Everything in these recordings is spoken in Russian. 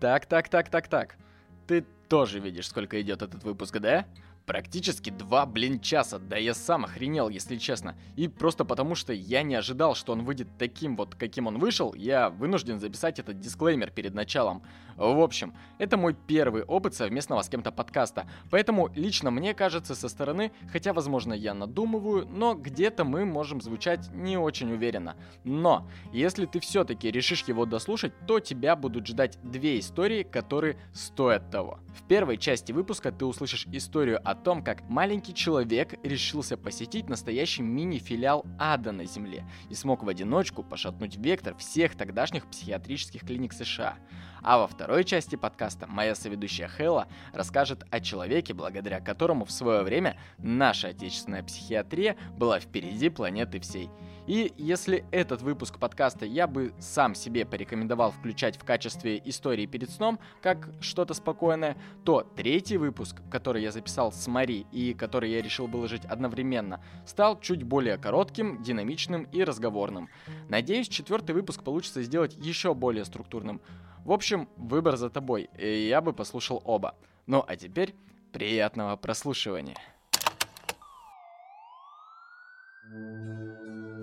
Так, так, так, так, так. Ты тоже видишь, сколько идет этот выпуск, да? Практически два, блин, часа, да я сам охренел, если честно. И просто потому, что я не ожидал, что он выйдет таким вот, каким он вышел, я вынужден записать этот дисклеймер перед началом. В общем, это мой первый опыт совместного с кем-то подкаста, поэтому лично мне кажется со стороны, хотя, возможно, я надумываю, но где-то мы можем звучать не очень уверенно. Но, если ты все-таки решишь его дослушать, то тебя будут ждать две истории, которые стоят того. В первой части выпуска ты услышишь историю о том, как маленький человек решился посетить настоящий мини-филиал ада на Земле и смог в одиночку пошатнуть вектор всех тогдашних психиатрических клиник США. А во второй части подкаста моя соведущая Хэлла расскажет о человеке, благодаря которому в свое время наша отечественная психиатрия была впереди планеты всей. И если этот выпуск подкаста я бы сам себе порекомендовал включать в качестве истории перед сном, как что-то спокойное, то третий выпуск, который я записал с Мари и который я решил выложить одновременно, стал чуть более коротким, динамичным и разговорным. Надеюсь, четвертый выпуск получится сделать еще более структурным. В общем, выбор за тобой, и я бы послушал оба. Ну а теперь приятного прослушивания.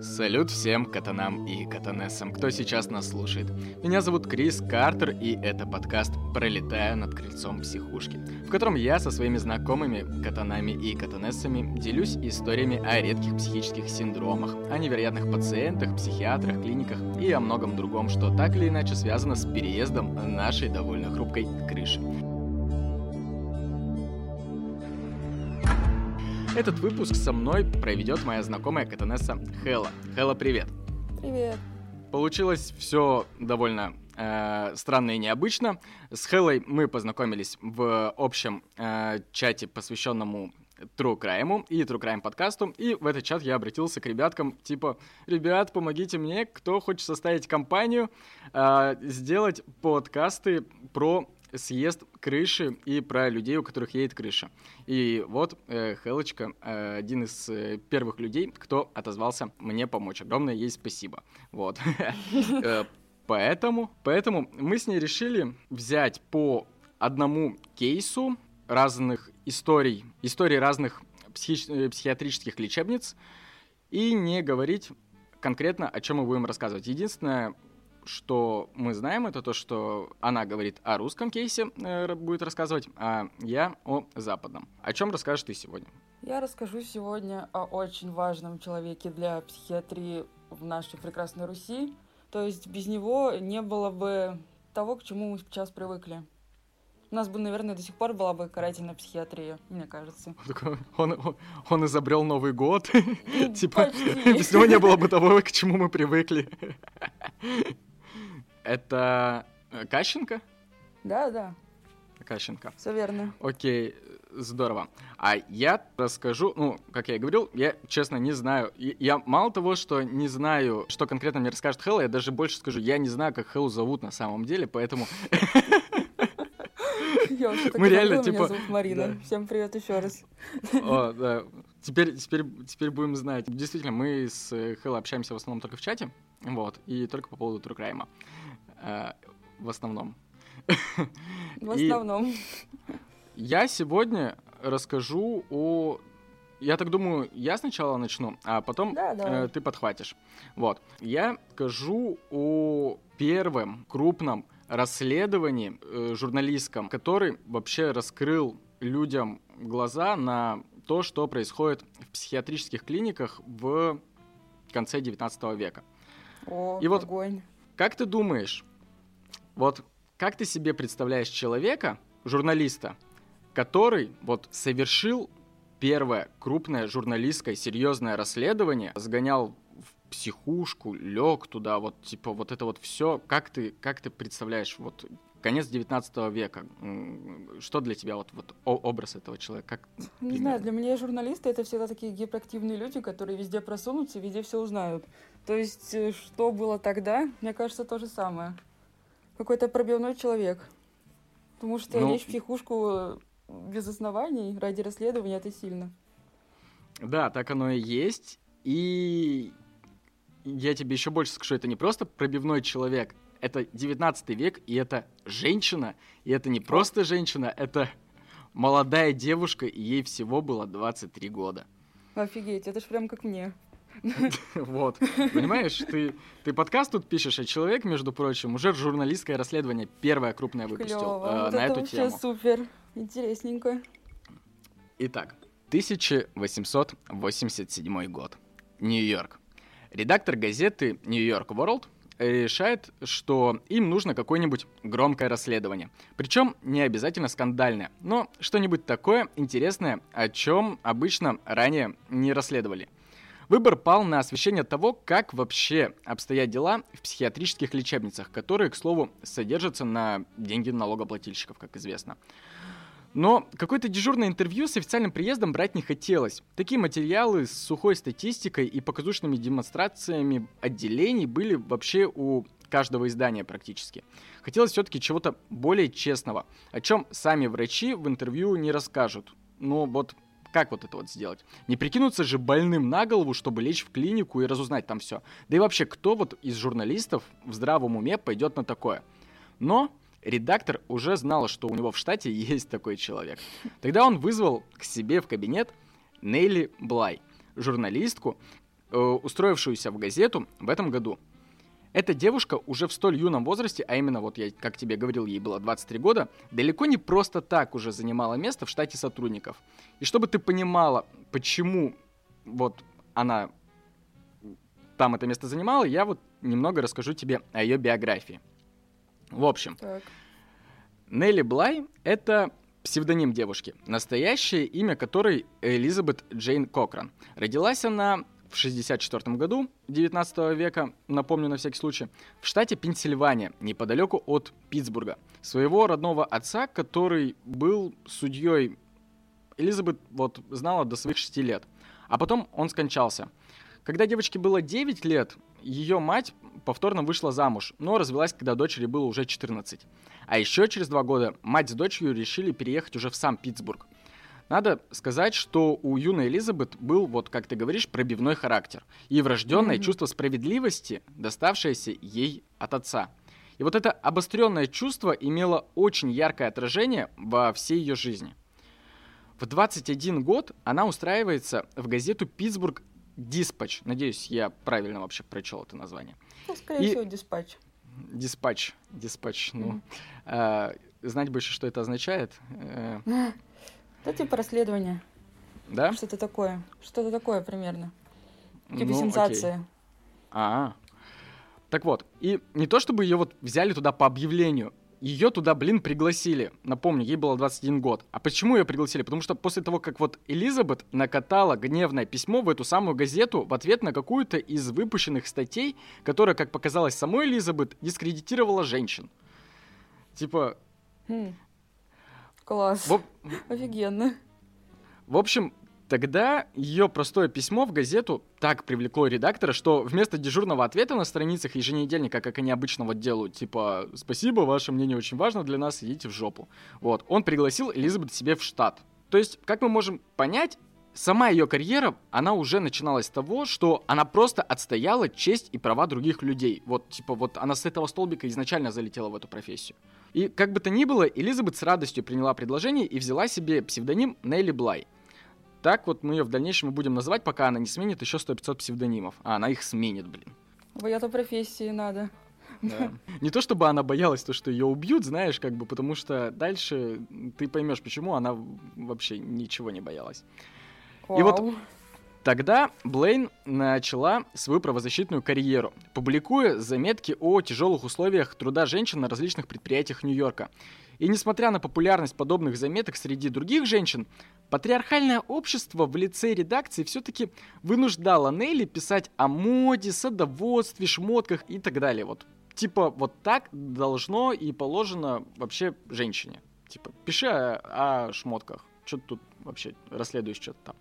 Салют всем катанам и катанессам, кто сейчас нас слушает. Меня зовут Крис Картер, и это подкаст «Пролетая над крыльцом психушки», в котором я со своими знакомыми катанами и катанессами делюсь историями о редких психических синдромах, о невероятных пациентах, психиатрах, клиниках и о многом другом, что так или иначе связано с переездом нашей довольно хрупкой крыши. Этот выпуск со мной проведет моя знакомая Катанесса Хэлла. Хэлла, привет. Привет. Получилось все довольно э, странно и необычно. С Хэллой мы познакомились в общем э, чате, посвященному True Crime и True Crime подкасту, и в этот чат я обратился к ребяткам, типа, ребят, помогите мне, кто хочет составить компанию, э, сделать подкасты про съезд крыши и про людей, у которых едет крыша. И вот э, Хелочка, э, один из э, первых людей, кто отозвался мне помочь. Огромное ей спасибо. Вот. Э, поэтому, поэтому мы с ней решили взять по одному кейсу разных историй, истории разных психи- э, психиатрических лечебниц и не говорить конкретно, о чем мы будем рассказывать. Единственное, что мы знаем, это то, что она говорит о русском кейсе, э, будет рассказывать, а я о западном. О чем расскажешь ты сегодня? Я расскажу сегодня о очень важном человеке для психиатрии в нашей прекрасной Руси. То есть без него не было бы того, к чему мы сейчас привыкли. У нас бы, наверное, до сих пор была бы карательная психиатрия, мне кажется. Он, он, он изобрел Новый год. Типа, без него не было бы того, к чему мы привыкли. Это э, Кащенко? Да, да. Кащенко. Все верно. Окей, здорово. А я расскажу, ну, как я и говорил, я, честно, не знаю. Я мало того, что не знаю, что конкретно мне расскажет Хэлла, я даже больше скажу, я не знаю, как Хэллу зовут на самом деле, поэтому... Мы реально, типа... Меня зовут Марина. Всем привет еще раз. О, да. Теперь, теперь, теперь будем знать. Действительно, мы с Хэллой общаемся в основном только в чате, вот, и только по поводу True Э, в основном. В основном. Я сегодня расскажу о... Я так думаю, я сначала начну, а потом да, э, ты подхватишь. Вот. Я скажу о первом крупном расследовании э, журналистском, который вообще раскрыл людям глаза на то, что происходит в психиатрических клиниках в конце 19 века. О, И вот огонь. как ты думаешь, вот как ты себе представляешь человека, журналиста, который вот совершил первое крупное журналистское серьезное расследование, сгонял в психушку, лег туда, вот типа вот это вот все. Как ты, как ты представляешь вот конец 19 века? Что для тебя вот, вот образ этого человека? Как, Не примерно? знаю, для меня журналисты это всегда такие гиперактивные люди, которые везде просунутся, везде все узнают. То есть, э, что было тогда, мне кажется, то же самое какой-то пробивной человек. Потому что ну, лечь в психушку без оснований ради расследования это сильно. Да, так оно и есть. И я тебе еще больше скажу, это не просто пробивной человек, Это 19 век, и это женщина. И это не просто женщина, это молодая девушка, и ей всего было 23 года. Офигеть, это ж прям как мне. Вот. Понимаешь, ты, ты подкаст тут пишешь, а человек, между прочим, уже журналистское расследование первое крупное выпустил Клево. э, вот на это эту тему. супер. Интересненько. Итак, 1887 год. Нью-Йорк. Редактор газеты York World решает, что им нужно какое-нибудь громкое расследование. Причем не обязательно скандальное, но что-нибудь такое интересное, о чем обычно ранее не расследовали. Выбор пал на освещение того, как вообще обстоят дела в психиатрических лечебницах, которые, к слову, содержатся на деньги налогоплательщиков, как известно. Но какое-то дежурное интервью с официальным приездом брать не хотелось. Такие материалы с сухой статистикой и показушными демонстрациями отделений были вообще у каждого издания практически. Хотелось все-таки чего-то более честного, о чем сами врачи в интервью не расскажут. Но вот как вот это вот сделать? Не прикинуться же больным на голову, чтобы лечь в клинику и разузнать там все. Да и вообще, кто вот из журналистов в здравом уме пойдет на такое? Но редактор уже знал, что у него в штате есть такой человек. Тогда он вызвал к себе в кабинет Нелли Блай, журналистку, э, устроившуюся в газету в этом году. Эта девушка уже в столь юном возрасте, а именно, вот я, как тебе говорил, ей было 23 года, далеко не просто так уже занимала место в штате сотрудников. И чтобы ты понимала, почему вот она там это место занимала, я вот немного расскажу тебе о ее биографии. В общем, Так. Нелли Блай — это псевдоним девушки, настоящее имя которой Элизабет Джейн Кокран. Родилась она в 64 году 19 века, напомню на всякий случай, в штате Пенсильвания, неподалеку от Питтсбурга. Своего родного отца, который был судьей, Элизабет вот знала до своих 6 лет. А потом он скончался. Когда девочке было 9 лет, ее мать повторно вышла замуж, но развелась, когда дочери было уже 14. А еще через два года мать с дочерью решили переехать уже в сам Питтсбург. Надо сказать, что у юной Элизабет был, вот как ты говоришь, пробивной характер и врожденное Мгм. чувство справедливости, доставшееся ей от отца. И вот это обостренное чувство имело очень яркое отражение во всей ее жизни. В 21 год она устраивается в газету «Питтсбург Диспатч». Надеюсь, я правильно вообще прочел это название. Ну, скорее И- всего, диспатч. Диспатч. Диспатч, ну. Мгм. а, знать бы еще, что это означает. э, Это типа расследование. да? Что-то такое. Что-то такое примерно. Типа Ну, окей. сенсация. А, Так вот, и не то чтобы ее вот взяли туда по объявлению, ее туда, блин, пригласили. Напомню, ей было 21 год. А почему ее пригласили? Потому что после того, как вот Элизабет накатала гневное письмо в эту самую газету в ответ на какую-то из выпущенных статей, которая, как показалось самой Элизабет, дискредитировала женщин. Типа, Хм. Класс. в, Офигенно. В общем, тогда ее простое письмо в газету так привлекло редактора, что вместо дежурного ответа на страницах еженедельника, как они обычно вот делают, типа «Спасибо, ваше мнение очень важно для нас, идите в жопу». Вот, он пригласил Элизабет себе в штат. То есть, как мы можем понять, сама ее карьера, она уже начиналась с того, что она просто отстояла честь и права других людей. Вот, типа, вот она с этого столбика изначально залетела в эту профессию. И как бы то ни было, Элизабет с радостью приняла предложение и взяла себе псевдоним Нелли Блай. Так вот мы ее в дальнейшем будем называть, пока она не сменит еще 100-500 псевдонимов. А она их сменит, блин. Бояться профессии надо. Не то чтобы она боялась то, что ее убьют, знаешь, как бы, потому что дальше ты поймешь, почему она вообще ничего не боялась. И вот Вау. Тогда Блейн начала свою правозащитную карьеру, публикуя заметки о тяжелых условиях труда женщин на различных предприятиях Нью-Йорка. И несмотря на популярность подобных заметок среди других женщин, патриархальное общество в лице редакции все-таки вынуждало Нелли писать о моде, садоводстве, шмотках и так далее. Вот типа вот так должно и положено вообще женщине. Типа пиши о, о шмотках. Что тут вообще расследуешь что-то там.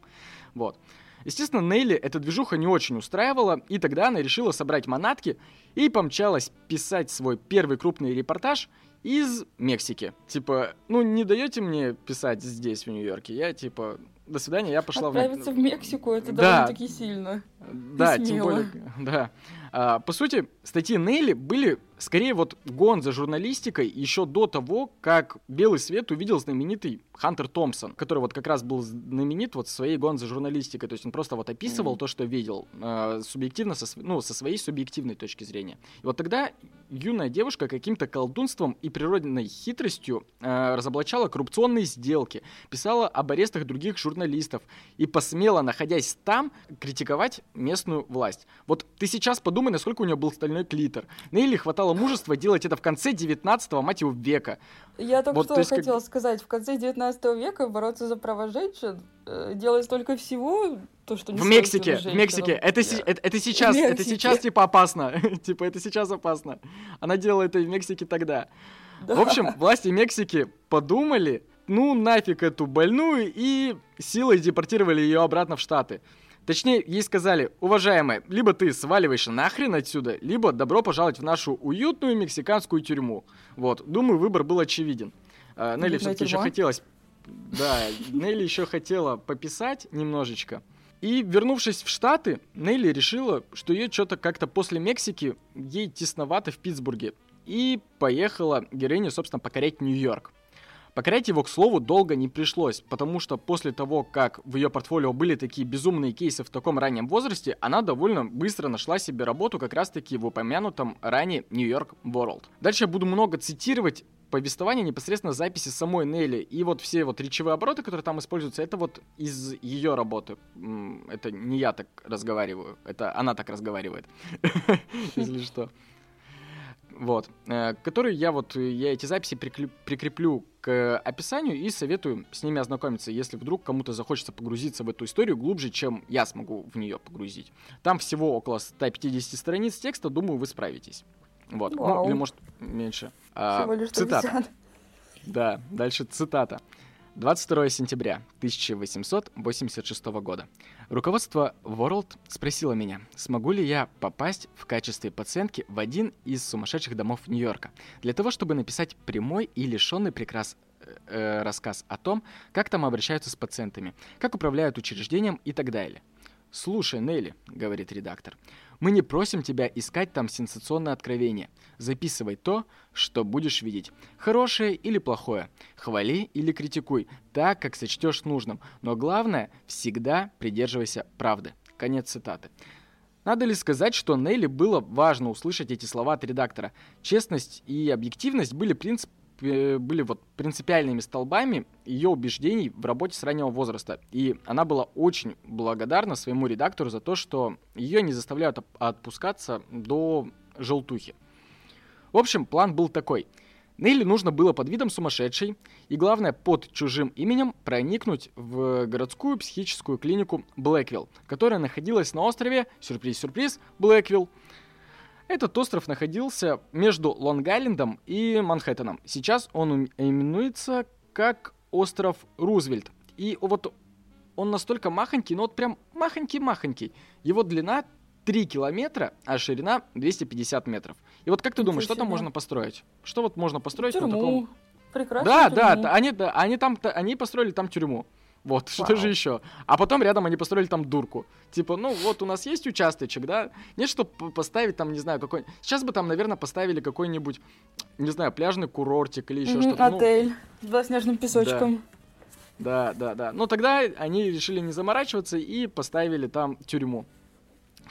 Вот. Естественно, Нелли эта движуха не очень устраивала, и тогда она решила собрать манатки и помчалась писать свой первый крупный репортаж из Мексики. Типа, ну не даете мне писать здесь, в Нью-Йорке? Я типа, до свидания, я пошла Отправиться в Мексику, это Да. довольно-таки сильно. Да, тем более, да. А, по сути, статьи Нелли были скорее вот гон за журналистикой еще до того, как белый свет увидел знаменитый Хантер Томпсон, который вот как раз был знаменит вот своей гон за журналистикой. То есть он просто вот описывал mm-hmm. то, что видел, э, субъективно, со, ну, со своей субъективной точки зрения. И вот тогда юная девушка каким-то колдунством и природной хитростью э, разоблачала коррупционные сделки, писала об арестах других журналистов и посмела, находясь там, критиковать местную власть. Вот ты сейчас подумай, насколько у нее был стальной клитор. Нейли хватало мужества делать это в конце 19-го, мать его, века. Я только вот, что есть, хотела как... сказать. В конце 19 века бороться за права женщин, э, делать столько всего, то, что не В Мексике, в Мексике. Это, yeah. это, это сейчас, это сейчас типа опасно. типа это сейчас опасно. Она делала это в Мексике тогда. Да. В общем, власти Мексики подумали, ну нафиг эту больную, и силой депортировали ее обратно в Штаты. Точнее, ей сказали, уважаемая, либо ты сваливаешь нахрен отсюда, либо добро пожаловать в нашу уютную мексиканскую тюрьму. Вот, думаю, выбор был очевиден. А, Нелли все-таки еще хотелось... Да, Нелли еще хотела пописать немножечко. И вернувшись в Штаты, Нелли решила, что ее что-то как-то после Мексики ей тесновато в Питтсбурге. И поехала героиня, собственно, покорять Нью-Йорк. Покорять его, к слову, долго не пришлось, потому что после того, как в ее портфолио были такие безумные кейсы в таком раннем возрасте, она довольно быстро нашла себе работу как раз-таки в упомянутом ранее Нью-Йорк World. Дальше я буду много цитировать повествование непосредственно записи самой Нелли. И вот все вот речевые обороты, которые там используются, это вот из ее работы. Это не я так разговариваю, это она так разговаривает, если что вот, э, который я вот, я эти записи прикреплю к описанию и советую с ними ознакомиться, если вдруг кому-то захочется погрузиться в эту историю глубже, чем я смогу в нее погрузить. Там всего около 150 страниц текста, думаю, вы справитесь. Вот, ну, или может меньше. А, всего лишь цитата. Да, дальше цитата. 22 сентября 1886 года. Руководство World спросило меня, смогу ли я попасть в качестве пациентки в один из сумасшедших домов Нью-Йорка, для того, чтобы написать прямой и лишенный прекрас э, э рассказ о том, как там обращаются с пациентами, как управляют учреждением и так далее. «Слушай, Нелли», — говорит редактор, — «мы не просим тебя искать там сенсационное откровение. Записывай то, что будешь видеть. Хорошее или плохое. Хвали или критикуй, так, как сочтешь нужным. Но главное, всегда придерживайся правды». Конец цитаты. Надо ли сказать, что Нелли было важно услышать эти слова от редактора? Честность и объективность были принцип, были вот принципиальными столбами ее убеждений в работе с раннего возраста. И она была очень благодарна своему редактору за то, что ее не заставляют отпускаться до желтухи. В общем, план был такой. Нелли нужно было под видом сумасшедшей и, главное, под чужим именем проникнуть в городскую психическую клинику Блэквилл, которая находилась на острове, сюрприз-сюрприз, Блэквилл, этот остров находился между Лонг-Айлендом и Манхэттеном. Сейчас он именуется как остров Рузвельт. И вот он настолько махонький, ну вот прям махонький-махонький. Его длина 3 километра, а ширина 250 метров. И вот как ты думаешь, что там можно построить? Что вот можно построить Тюрьму. на таком... Прекрасно. Да, тюрьму. да, они, да, они там, они построили там тюрьму. Вот, Вау. что же еще? А потом рядом они построили там дурку. Типа, ну вот у нас есть участочек, да? Нет, чтобы поставить там, не знаю, какой... Сейчас бы там, наверное, поставили какой-нибудь, не знаю, пляжный курортик или еще mm-hmm, что-то. Ну. Отель ну, с белоснежным песочком. Да. да, да, да. Но тогда они решили не заморачиваться и поставили там тюрьму.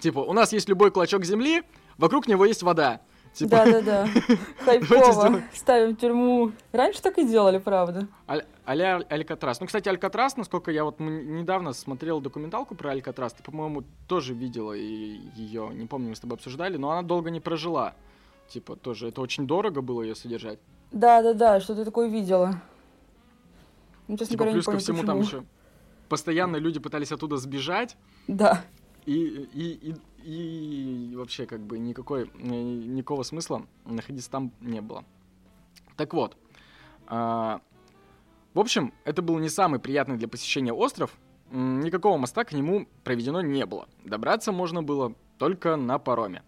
Типа, у нас есть любой клочок земли, вокруг него есть вода. Типа... Да-да-да. Хайпово. Ставим тюрьму. Раньше так и делали, правда. А-ля Алькатрас. Ну, кстати, Алькатрас, насколько я вот недавно смотрел документалку про Алькатрас, ты, по-моему, тоже видела ее, не помню, мы с тобой обсуждали, но она долго не прожила. Типа, тоже, это очень дорого было ее содержать. Да-да-да, что ты такое видела. Ну, честно типа, говоря, плюс не помню, ко всему почему. там еще постоянно люди пытались оттуда сбежать. Да. И, и, и, и вообще как бы никакой, никакого смысла находиться там не было. Так вот, а, в общем, это был не самый приятный для посещения остров, никакого моста к нему проведено не было. Добраться можно было только на пароме.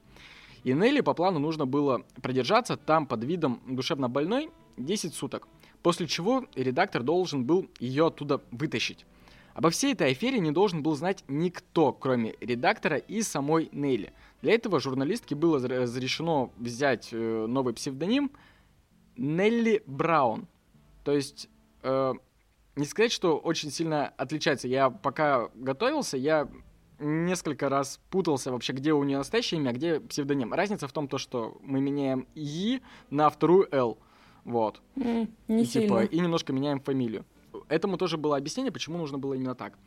И Нелли по плану нужно было продержаться там под видом душевно больной 10 суток, после чего редактор должен был ее оттуда вытащить. Обо всей этой афере не должен был знать никто, кроме редактора и самой Нелли. Для этого журналистке было разрешено взять э, новый псевдоним Нелли Браун. То есть, э, не сказать, что очень сильно отличается. Я пока готовился, я несколько раз путался вообще, где у нее настоящее имя, а где псевдоним. Разница в том, то, что мы меняем «и» на вторую «л». Вот. Mm, не и, сильно. типа, и немножко меняем фамилию. Этому тоже было объяснение, почему нужно было именно так.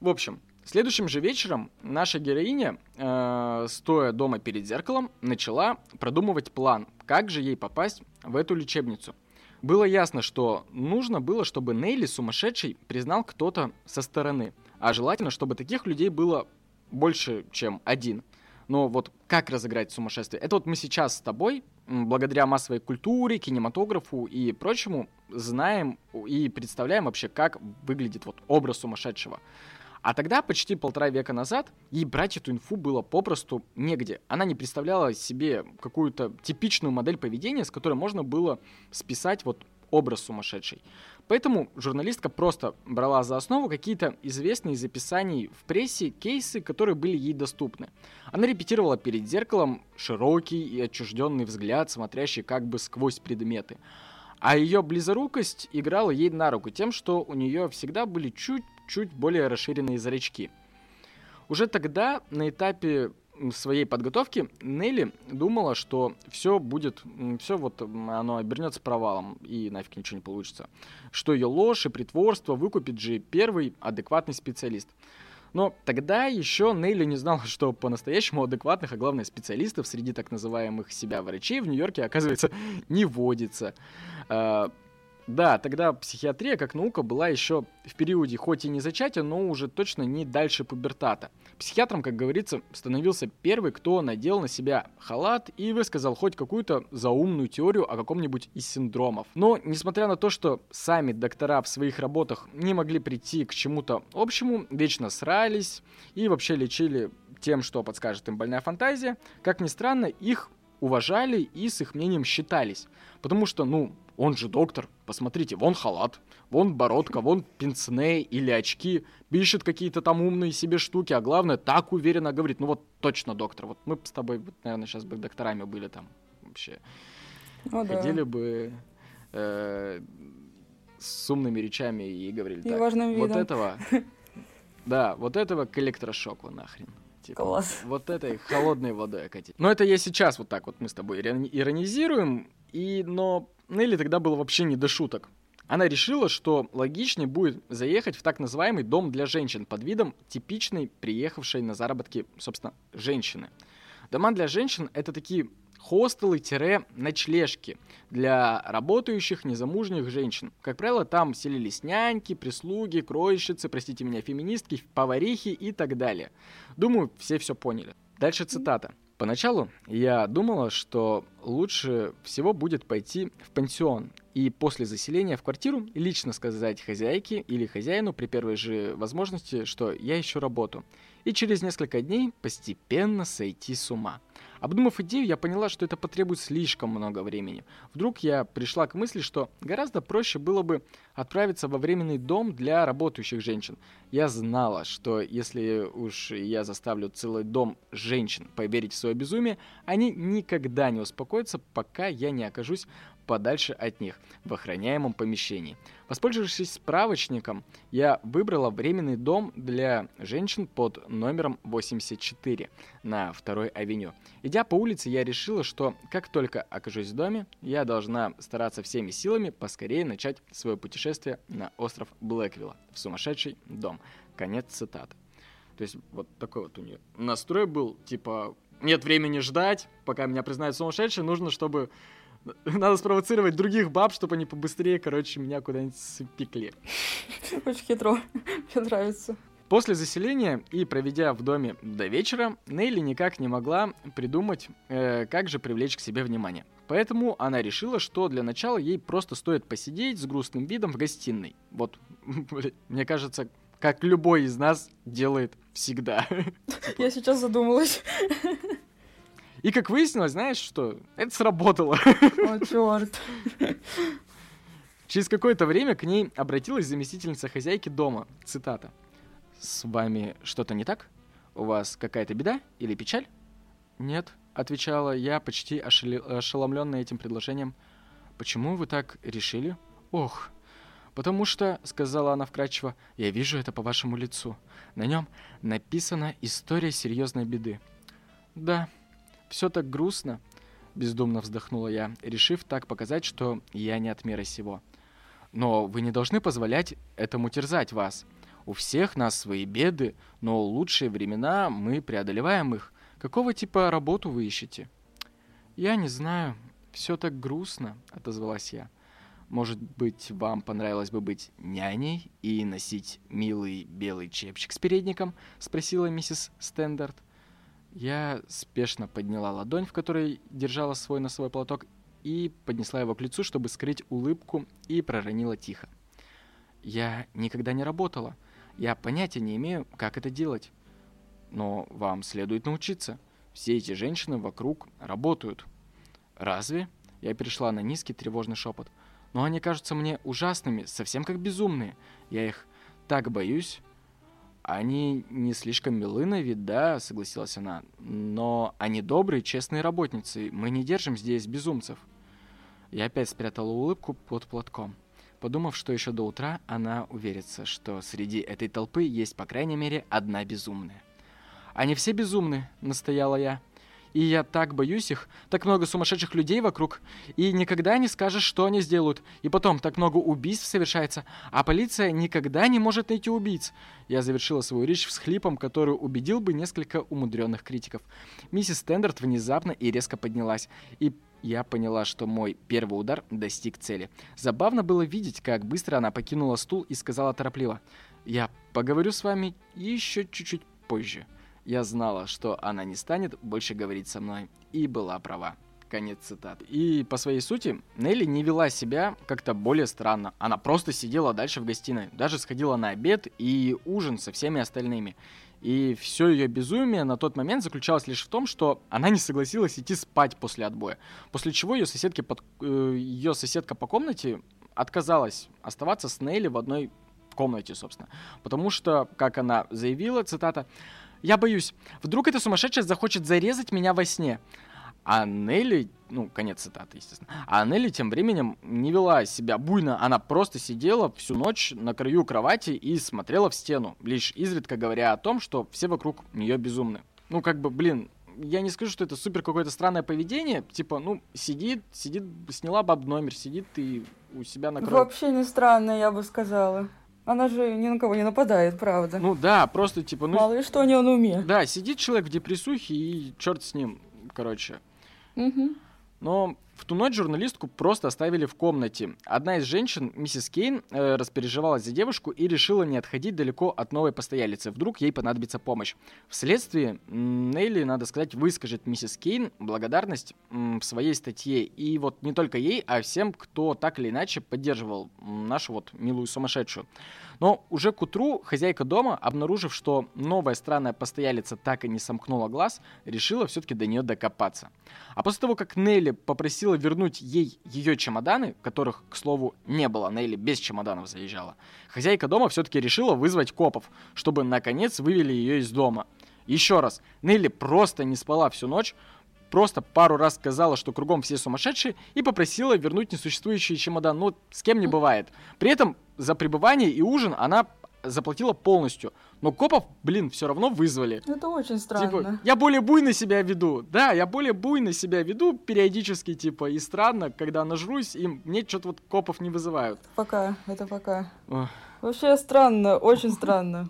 В общем, следующим же вечером наша героиня, э, стоя дома перед зеркалом, начала продумывать план, как же ей попасть в эту лечебницу. Было ясно, что нужно было, чтобы Нейли сумасшедший признал кто-то со стороны. А желательно, чтобы таких людей было больше, чем один. Но вот как разыграть сумасшествие? Это вот мы сейчас с тобой, благодаря массовой культуре, кинематографу и прочему, знаем и представляем вообще, как выглядит вот образ сумасшедшего. А тогда, почти полтора века назад, ей брать эту инфу было попросту негде. Она не представляла себе какую-то типичную модель поведения, с которой можно было списать вот образ сумасшедший. Поэтому журналистка просто брала за основу какие-то известные из описаний в прессе кейсы, которые были ей доступны. Она репетировала перед зеркалом широкий и отчужденный взгляд, смотрящий как бы сквозь предметы. А ее близорукость играла ей на руку тем, что у нее всегда были чуть-чуть более расширенные зрачки. Уже тогда, на этапе своей подготовки Нелли думала, что все будет, все вот оно обернется провалом и нафиг ничего не получится. Что ее ложь и притворство выкупит же первый адекватный специалист. Но тогда еще Нелли не знала, что по-настоящему адекватных, а главное специалистов среди так называемых себя врачей в Нью-Йорке, оказывается, не водится. Да, тогда психиатрия как наука была еще в периоде хоть и не зачатия, но уже точно не дальше пубертата. Психиатром, как говорится, становился первый, кто надел на себя халат и высказал хоть какую-то заумную теорию о каком-нибудь из синдромов. Но, несмотря на то, что сами доктора в своих работах не могли прийти к чему-то общему, вечно срались и вообще лечили тем, что подскажет им больная фантазия, как ни странно, их уважали и с их мнением считались. Потому что, ну, он же доктор, посмотрите, вон халат, вон бородка, вон пенсне или очки, пишет какие-то там умные себе штуки, а главное, так уверенно говорит, ну вот точно доктор, вот мы с тобой, вот, наверное, сейчас бы докторами были там вообще. О, Ходили да. бы э, с умными речами и говорили, И так, важным вот видом. этого, да, вот этого к электрошоку нахрен. Типа, Класс. Вот этой холодной водой окатить. Но это я сейчас вот так вот мы с тобой ирони- иронизируем, и, но Нелли тогда было вообще не до шуток. Она решила, что логичнее будет заехать в так называемый дом для женщин под видом типичной приехавшей на заработки, собственно, женщины. Дома для женщин — это такие хостелы-ночлежки для работающих незамужних женщин. Как правило, там селились няньки, прислуги, кроищицы, простите меня, феминистки, поварихи и так далее. Думаю, все все поняли. Дальше цитата. Поначалу я думала, что лучше всего будет пойти в пансион и после заселения в квартиру лично сказать хозяйке или хозяину при первой же возможности, что я ищу работу, и через несколько дней постепенно сойти с ума. Обдумав идею, я поняла, что это потребует слишком много времени. Вдруг я пришла к мысли, что гораздо проще было бы отправиться во временный дом для работающих женщин. Я знала, что если уж я заставлю целый дом женщин поверить в свое безумие, они никогда не успокоятся, пока я не окажусь подальше от них, в охраняемом помещении. Воспользовавшись справочником, я выбрала временный дом для женщин под номером 84 на второй авеню. Идя по улице, я решила, что как только окажусь в доме, я должна стараться всеми силами поскорее начать свое путешествие на остров Блэквилла, в сумасшедший дом. Конец цитаты. То есть вот такой вот у нее настрой был, типа, нет времени ждать, пока меня признают сумасшедшим, нужно, чтобы надо спровоцировать других баб, чтобы они побыстрее, короче, меня куда-нибудь спекли. Очень хитро. Мне нравится. После заселения и проведя в доме до вечера, Нелли никак не могла придумать, э, как же привлечь к себе внимание. Поэтому она решила, что для начала ей просто стоит посидеть с грустным видом в гостиной. Вот, мне кажется, как любой из нас делает всегда. Я сейчас задумалась. И как выяснилось, знаешь что? Это сработало. О, черт. Через какое-то время к ней обратилась заместительница хозяйки дома. Цитата. «С вами что-то не так? У вас какая-то беда или печаль?» Нет, отвечала я, почти ошеломленная этим предложением. Почему вы так решили? Ох, потому что, сказала она вкратчиво, я вижу это по вашему лицу. На нем написана история серьезной беды. Да, все так грустно, бездумно вздохнула я, решив так показать, что я не от мира сего. Но вы не должны позволять этому терзать вас. У всех нас свои беды, но лучшие времена мы преодолеваем их. Какого типа работу вы ищете? Я не знаю. Все так грустно, отозвалась я. Может быть, вам понравилось бы быть няней и носить милый белый чепчик с передником? Спросила миссис Стендарт. Я спешно подняла ладонь, в которой держала свой носовой платок, и поднесла его к лицу, чтобы скрыть улыбку, и проронила тихо. «Я никогда не работала. Я понятия не имею, как это делать. Но вам следует научиться. Все эти женщины вокруг работают». «Разве?» Я перешла на низкий тревожный шепот. «Но они кажутся мне ужасными, совсем как безумные. Я их так боюсь». «Они не слишком милы на вид, да?» — согласилась она. «Но они добрые, честные работницы. Мы не держим здесь безумцев». Я опять спрятала улыбку под платком, подумав, что еще до утра она уверится, что среди этой толпы есть, по крайней мере, одна безумная. «Они все безумны», — настояла я. И я так боюсь их, так много сумасшедших людей вокруг, и никогда не скажешь, что они сделают. И потом, так много убийств совершается, а полиция никогда не может найти убийц. Я завершила свою речь всхлипом, который убедил бы несколько умудренных критиков. Миссис Стендарт внезапно и резко поднялась, и я поняла, что мой первый удар достиг цели. Забавно было видеть, как быстро она покинула стул и сказала торопливо. «Я поговорю с вами еще чуть-чуть позже». Я знала, что она не станет больше говорить со мной, и была права. Конец цитаты. И по своей сути, Нелли не вела себя как-то более странно. Она просто сидела дальше в гостиной, даже сходила на обед и ужин со всеми остальными. И все ее безумие на тот момент заключалось лишь в том, что она не согласилась идти спать после отбоя. После чего ее, соседки под, э, ее соседка по комнате отказалась оставаться с Нелли в одной комнате, собственно. Потому что, как она заявила, цитата, «Я боюсь, вдруг эта сумасшедшая захочет зарезать меня во сне». А Нелли, ну, конец цитаты, естественно. А Нелли тем временем не вела себя буйно, она просто сидела всю ночь на краю кровати и смотрела в стену, лишь изредка говоря о том, что все вокруг нее безумны. Ну, как бы, блин, я не скажу, что это супер какое-то странное поведение. Типа, ну, сидит, сидит, сняла баб номер, сидит и у себя на кровати. Вообще не странно, я бы сказала. Она же ни на кого не нападает, правда. Ну да, просто типа... Ну, Мало ли что у нее на уме. Да, сидит человек в депрессухе и черт с ним, короче. Угу. Но в ту ночь журналистку просто оставили в комнате. Одна из женщин, миссис Кейн, э, распереживалась за девушку и решила не отходить далеко от новой постоялицы. Вдруг ей понадобится помощь. Вследствие Нелли, надо сказать, выскажет миссис Кейн благодарность в своей статье. И вот не только ей, а всем, кто так или иначе поддерживал нашу вот милую сумасшедшую. Но уже к утру хозяйка дома, обнаружив, что новая странная постоялица так и не сомкнула глаз, решила все-таки до нее докопаться. А после того, как Нелли попросила вернуть ей ее чемоданы, которых, к слову, не было, Нелли без чемоданов заезжала, хозяйка дома все-таки решила вызвать копов, чтобы наконец вывели ее из дома. Еще раз, Нелли просто не спала всю ночь, просто пару раз сказала, что кругом все сумасшедшие, и попросила вернуть несуществующий чемодан. Ну, с кем не бывает. При этом за пребывание и ужин она заплатила полностью. Но копов, блин, все равно вызвали. Это очень странно. Типа, я более буйно себя веду. Да, я более буйно себя веду периодически, типа, и странно, когда нажрусь, и мне что-то вот копов не вызывают. Пока, это пока. Ох. Вообще странно, очень странно.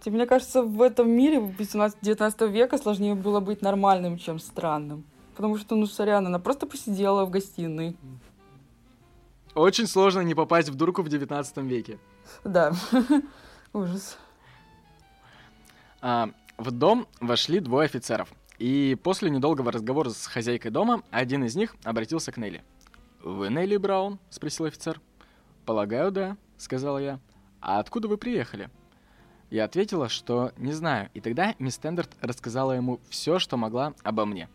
Типа, мне кажется, в этом мире в 18-19 века сложнее было быть нормальным, чем странным. Потому что, ну, сорян, она просто посидела в гостиной. Очень сложно не попасть в дурку в 19 веке. Да, ужас. А, в дом вошли двое офицеров. И после недолгого разговора с хозяйкой дома, один из них обратился к Нелли. «Вы Нелли Браун?» — спросил офицер. «Полагаю, да», — сказала я. «А откуда вы приехали?» Я ответила, что не знаю, и тогда мисс Тендерт рассказала ему все, что могла обо мне.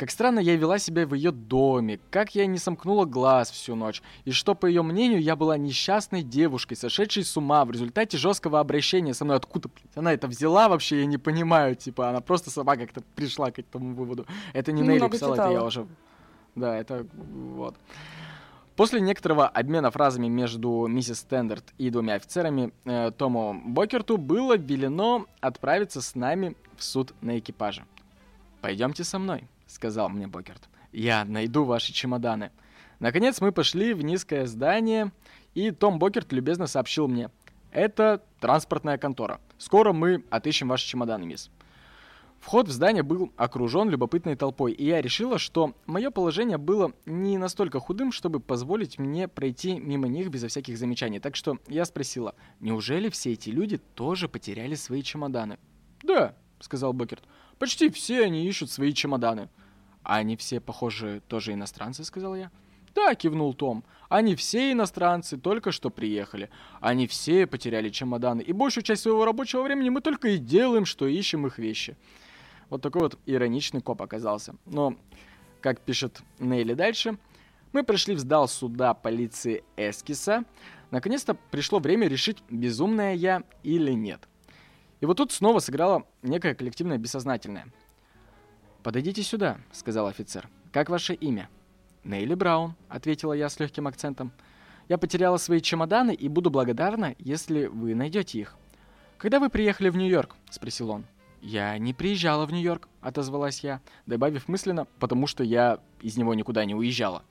Как странно я вела себя в ее доме, как я не сомкнула глаз всю ночь, и что, по ее мнению, я была несчастной девушкой, сошедшей с ума в результате жесткого обращения со мной. Откуда, блядь, она это взяла вообще, я не понимаю, типа, она просто сама как-то пришла к этому выводу. Это не Нелли писала, это я уже... Да, это вот. После некоторого обмена фразами между миссис Стендарт и двумя офицерами э, Тому Бокерту было велено отправиться с нами в суд на экипаже. «Пойдемте со мной», — сказал мне Бокерт. «Я найду ваши чемоданы». Наконец мы пошли в низкое здание, и Том Бокерт любезно сообщил мне. «Это транспортная контора. Скоро мы отыщем ваши чемоданы, мисс». Вход в здание был окружен любопытной толпой, и я решила, что мое положение было не настолько худым, чтобы позволить мне пройти мимо них безо всяких замечаний. Так что я спросила, неужели все эти люди тоже потеряли свои чемоданы? «Да», — сказал Бокерт, — «почти все они ищут свои чемоданы». «А они все, похоже, тоже иностранцы», — сказал я. «Да», — кивнул Том, — «они все иностранцы, только что приехали. Они все потеряли чемоданы, и большую часть своего рабочего времени мы только и делаем, что ищем их вещи». Вот такой вот ироничный коп оказался. Но, как пишет Нейли дальше, мы пришли в здал суда полиции Эскиса. Наконец-то пришло время решить, безумная я или нет. И вот тут снова сыграло некое коллективное бессознательное. «Подойдите сюда», — сказал офицер. «Как ваше имя?» «Нейли Браун», — ответила я с легким акцентом. «Я потеряла свои чемоданы и буду благодарна, если вы найдете их». «Когда вы приехали в Нью-Йорк?» — спросил он. «Я не приезжала в Нью-Йорк», — отозвалась я, добавив мысленно, потому что я из него никуда не уезжала.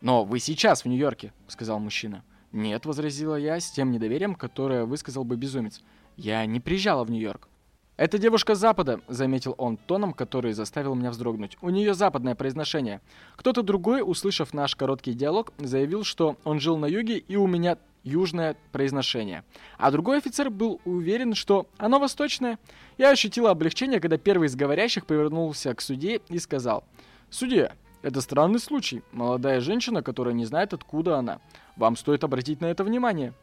«Но вы сейчас в Нью-Йорке», — сказал мужчина. «Нет», — возразила я с тем недоверием, которое высказал бы безумец. «Я не приезжала в Нью-Йорк». «Это девушка Запада», — заметил он тоном, который заставил меня вздрогнуть. «У нее западное произношение». Кто-то другой, услышав наш короткий диалог, заявил, что он жил на юге, и у меня южное произношение. А другой офицер был уверен, что оно восточное. Я ощутила облегчение, когда первый из говорящих повернулся к судье и сказал, «Судья, это странный случай. Молодая женщина, которая не знает, откуда она. Вам стоит обратить на это внимание».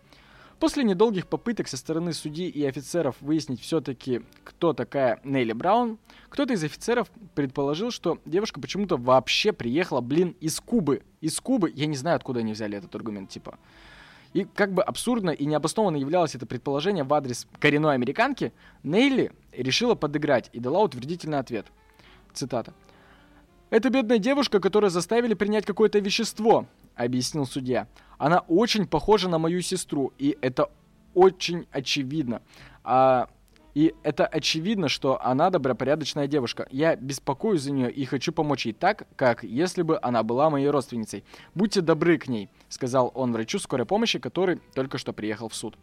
После недолгих попыток со стороны судьи и офицеров выяснить все-таки, кто такая Нелли Браун, кто-то из офицеров предположил, что девушка почему-то вообще приехала, блин, из Кубы. Из Кубы, я не знаю, откуда они взяли этот аргумент, типа. И как бы абсурдно и необоснованно являлось это предположение в адрес коренной американки, Нейли решила подыграть и дала утвердительный ответ. Цитата. «Это бедная девушка, которую заставили принять какое-то вещество», — объяснил судья. «Она очень похожа на мою сестру, и это очень очевидно. А, и это очевидно, что она добропорядочная девушка. Я беспокоюсь за нее и хочу помочь ей так, как если бы она была моей родственницей. Будьте добры к ней», — сказал он врачу скорой помощи, который только что приехал в суд.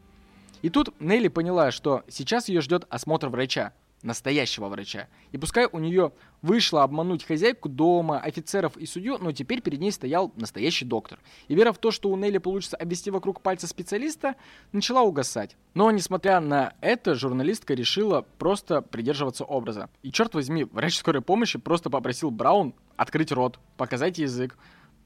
И тут Нелли поняла, что сейчас ее ждет осмотр врача, настоящего врача. И пускай у нее вышло обмануть хозяйку дома, офицеров и судью, но теперь перед ней стоял настоящий доктор. И вера в то, что у Нелли получится обвести вокруг пальца специалиста, начала угасать. Но, несмотря на это, журналистка решила просто придерживаться образа. И черт возьми, врач скорой помощи просто попросил Браун открыть рот, показать язык,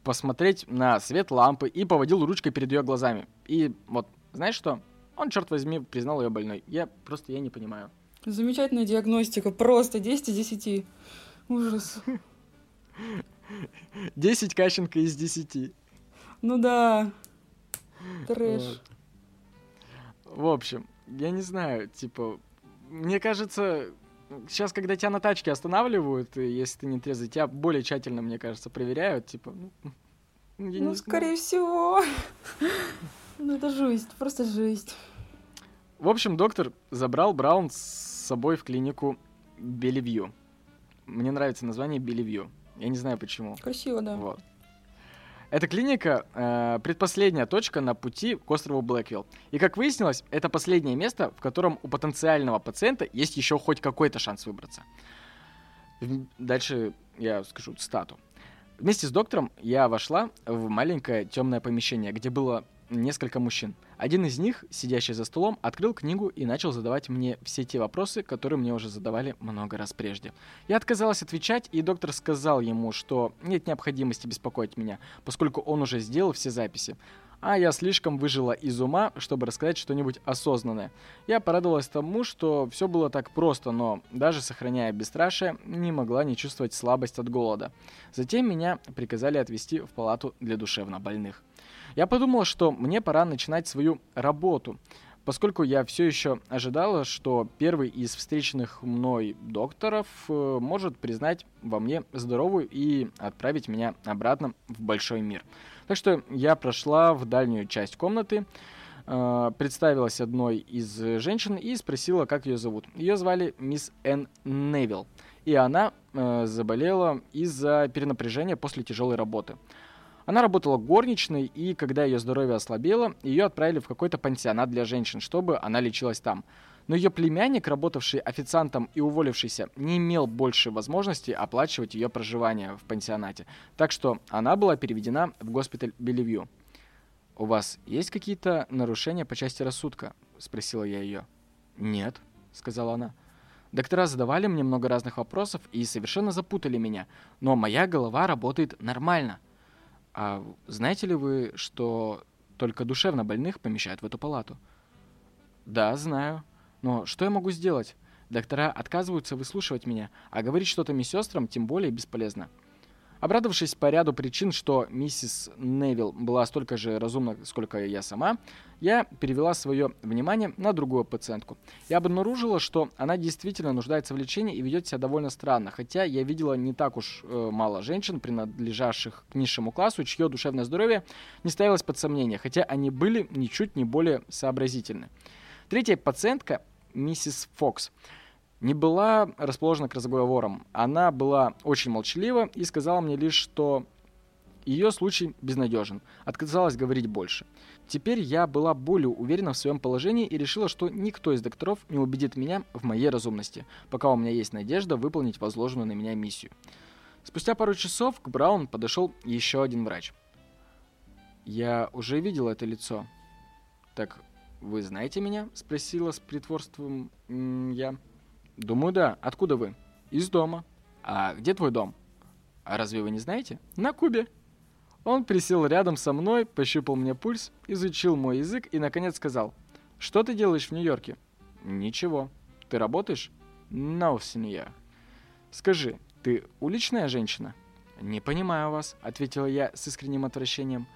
посмотреть на свет лампы и поводил ручкой перед ее глазами. И вот, знаешь что? Он, черт возьми, признал ее больной. Я просто, я не понимаю. Замечательная диагностика, просто 10 из 10. Ужас. 10 Кащенко из 10. Ну да. Трэш. Вот. В общем, я не знаю, типа, мне кажется, сейчас, когда тебя на тачке останавливают, и если ты не трезвый, тебя более тщательно, мне кажется, проверяют, типа, ну, я Ну, скорее всего. Ну, это жесть, просто жесть. В общем, доктор забрал Браун с собой в клинику Белевью. Мне нравится название Белевью. Я не знаю почему. Красиво, да. Вот. Эта клиника э, предпоследняя точка на пути к острову Блэквилл. И как выяснилось, это последнее место, в котором у потенциального пациента есть еще хоть какой-то шанс выбраться. Дальше я скажу стату. Вместе с доктором я вошла в маленькое темное помещение, где было несколько мужчин. Один из них, сидящий за столом, открыл книгу и начал задавать мне все те вопросы, которые мне уже задавали много раз прежде. Я отказалась отвечать, и доктор сказал ему, что нет необходимости беспокоить меня, поскольку он уже сделал все записи. а я слишком выжила из ума, чтобы рассказать что-нибудь осознанное. Я порадовалась тому, что все было так просто, но даже сохраняя бесстрашие, не могла не чувствовать слабость от голода. Затем меня приказали отвезти в палату для душевно больных. Я подумала, что мне пора начинать свою работу, поскольку я все еще ожидала, что первый из встреченных мной докторов э, может признать во мне здоровую и отправить меня обратно в большой мир. Так что я прошла в дальнюю часть комнаты, э, представилась одной из женщин и спросила, как ее зовут. Ее звали мисс Энн Невилл, и она э, заболела из-за перенапряжения после тяжелой работы. Она работала горничной, и когда ее здоровье ослабело, ее отправили в какой-то пансионат для женщин, чтобы она лечилась там. Но ее племянник, работавший официантом и уволившийся, не имел больше возможности оплачивать ее проживание в пансионате. Так что она была переведена в госпиталь Белевью. «У вас есть какие-то нарушения по части рассудка?» — спросила я ее. «Нет», — сказала она. Доктора задавали мне много разных вопросов и совершенно запутали меня, но моя голова работает нормально. А знаете ли вы, что только душевно больных помещают в эту палату? Да, знаю. Но что я могу сделать? Доктора отказываются выслушивать меня, а говорить что-то медсестрам тем более бесполезно. Обрадовавшись по ряду причин, что миссис Невилл была столько же разумна, сколько и я сама, я перевела свое внимание на другую пациентку. Я обнаружила, что она действительно нуждается в лечении и ведет себя довольно странно, хотя я видела не так уж э, мало женщин, принадлежавших к низшему классу, чье душевное здоровье не ставилось под сомнение, хотя они были ничуть не более сообразительны. Третья пациентка, миссис Фокс, не была расположена к разговорам. Она была очень молчалива и сказала мне лишь, что ее случай безнадежен. Отказалась говорить больше. Теперь я была более уверена в своем положении и решила, что никто из докторов не убедит меня в моей разумности, пока у меня есть надежда выполнить возложенную на меня миссию. Спустя пару часов к Браун подошел еще один врач. «Я уже видел это лицо». «Так вы знаете меня?» — спросила с притворством я. Думаю, да. Откуда вы? Из дома. А где твой дом? А разве вы не знаете? На Кубе. Он присел рядом со мной, пощупал мне пульс, изучил мой язык и, наконец, сказал, «Что ты делаешь в Нью-Йорке?» «Ничего. Ты работаешь?» «No, сеньор». «Скажи, ты уличная женщина?» «Не понимаю вас», — ответила я с искренним отвращением.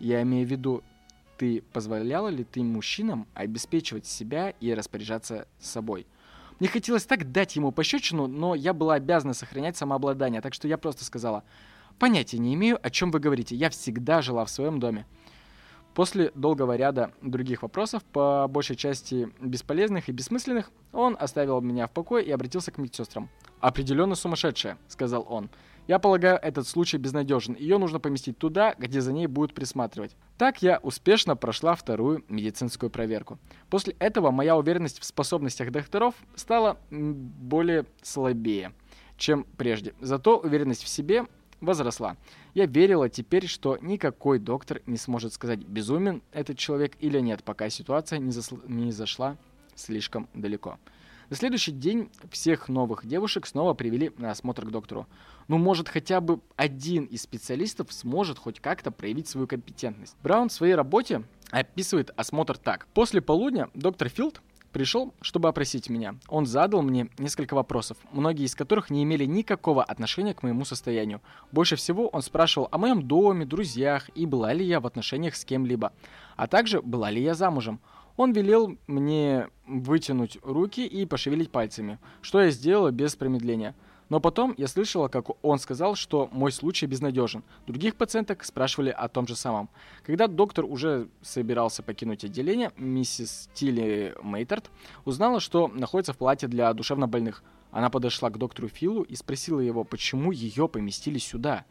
«Я имею в виду, ты позволяла ли ты мужчинам обеспечивать себя и распоряжаться собой?» Мне хотелось так дать ему пощечину, но я была обязана сохранять самообладание, так что я просто сказала, понятия не имею, о чем вы говорите, я всегда жила в своем доме. После долгого ряда других вопросов, по большей части бесполезных и бессмысленных, он оставил меня в покое и обратился к медсестрам. «Определенно сумасшедшая», — сказал он. «Я полагаю, этот случай безнадежен. Ее нужно поместить туда, где за ней будут присматривать». Так я успешно прошла вторую медицинскую проверку. После этого моя уверенность в способностях докторов стала более слабее, чем прежде. Зато уверенность в себе возросла. Я верила теперь, что никакой доктор не сможет сказать, безумен этот человек или нет, пока ситуация не, засл... не зашла слишком далеко. На следующий день всех новых девушек снова привели на осмотр к доктору. Ну, может, хотя бы один из специалистов сможет хоть как-то проявить свою компетентность. Браун в своей работе описывает осмотр так. После полудня доктор Филд пришел, чтобы опросить меня. Он задал мне несколько вопросов, многие из которых не имели никакого отношения к моему состоянию. Больше всего он спрашивал о моем доме, друзьях и была ли я в отношениях с кем-либо, а также была ли я замужем. Он велел мне вытянуть руки и пошевелить пальцами, что я сделала без промедления. Но потом я слышала, как он сказал, что мой случай безнадежен. Других пациенток спрашивали о том же самом. Когда доктор уже собирался покинуть отделение, миссис Тилли Мейтерт узнала, что находится в палате для душевнобольных. Она подошла к доктору Филу и спросила его, почему ее поместили сюда.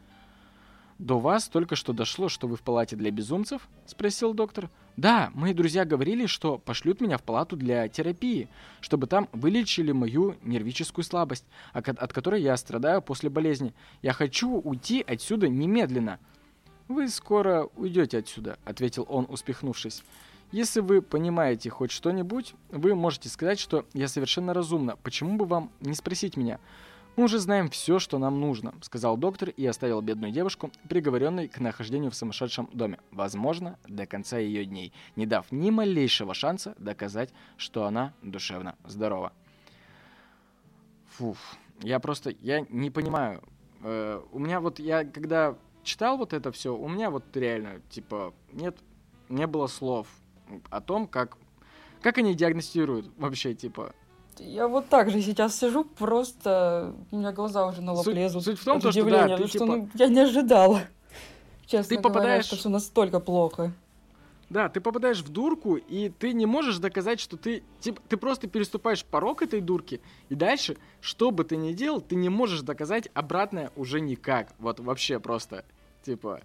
«До вас только что дошло, что вы в палате для безумцев?» — спросил доктор. «Да, мои друзья говорили, что пошлют меня в палату для терапии, чтобы там вылечили мою нервическую слабость, от которой я страдаю после болезни. Я хочу уйти отсюда немедленно». «Вы скоро уйдете отсюда», — ответил он, успехнувшись. «Если вы понимаете хоть что-нибудь, вы можете сказать, что я совершенно разумна. Почему бы вам не спросить меня?» Мы уже знаем все, что нам нужно, сказал доктор и оставил бедную девушку, приговоренной к нахождению в сумасшедшем доме, возможно, до конца ее дней, не дав ни малейшего шанса доказать, что она душевно здорова. Фуф, я просто, я не понимаю. Э, у меня вот, я когда читал вот это все, у меня вот реально, типа, нет, не было слов о том, как, как они диагностируют вообще, типа, я вот так же сейчас сижу, просто у меня глаза уже на лоб Суть- лезут. суть в том, то, что, да, ты, что, типа- ну, я не ожидала. Честно Ты говоря, попадаешь- что все настолько плохо. Да, ты попадаешь в дурку, и ты не можешь доказать, что ты... Типа, ты просто переступаешь порог этой дурки, и дальше, что бы ты ни делал, ты не можешь доказать обратное уже никак. Вот вообще просто, типа...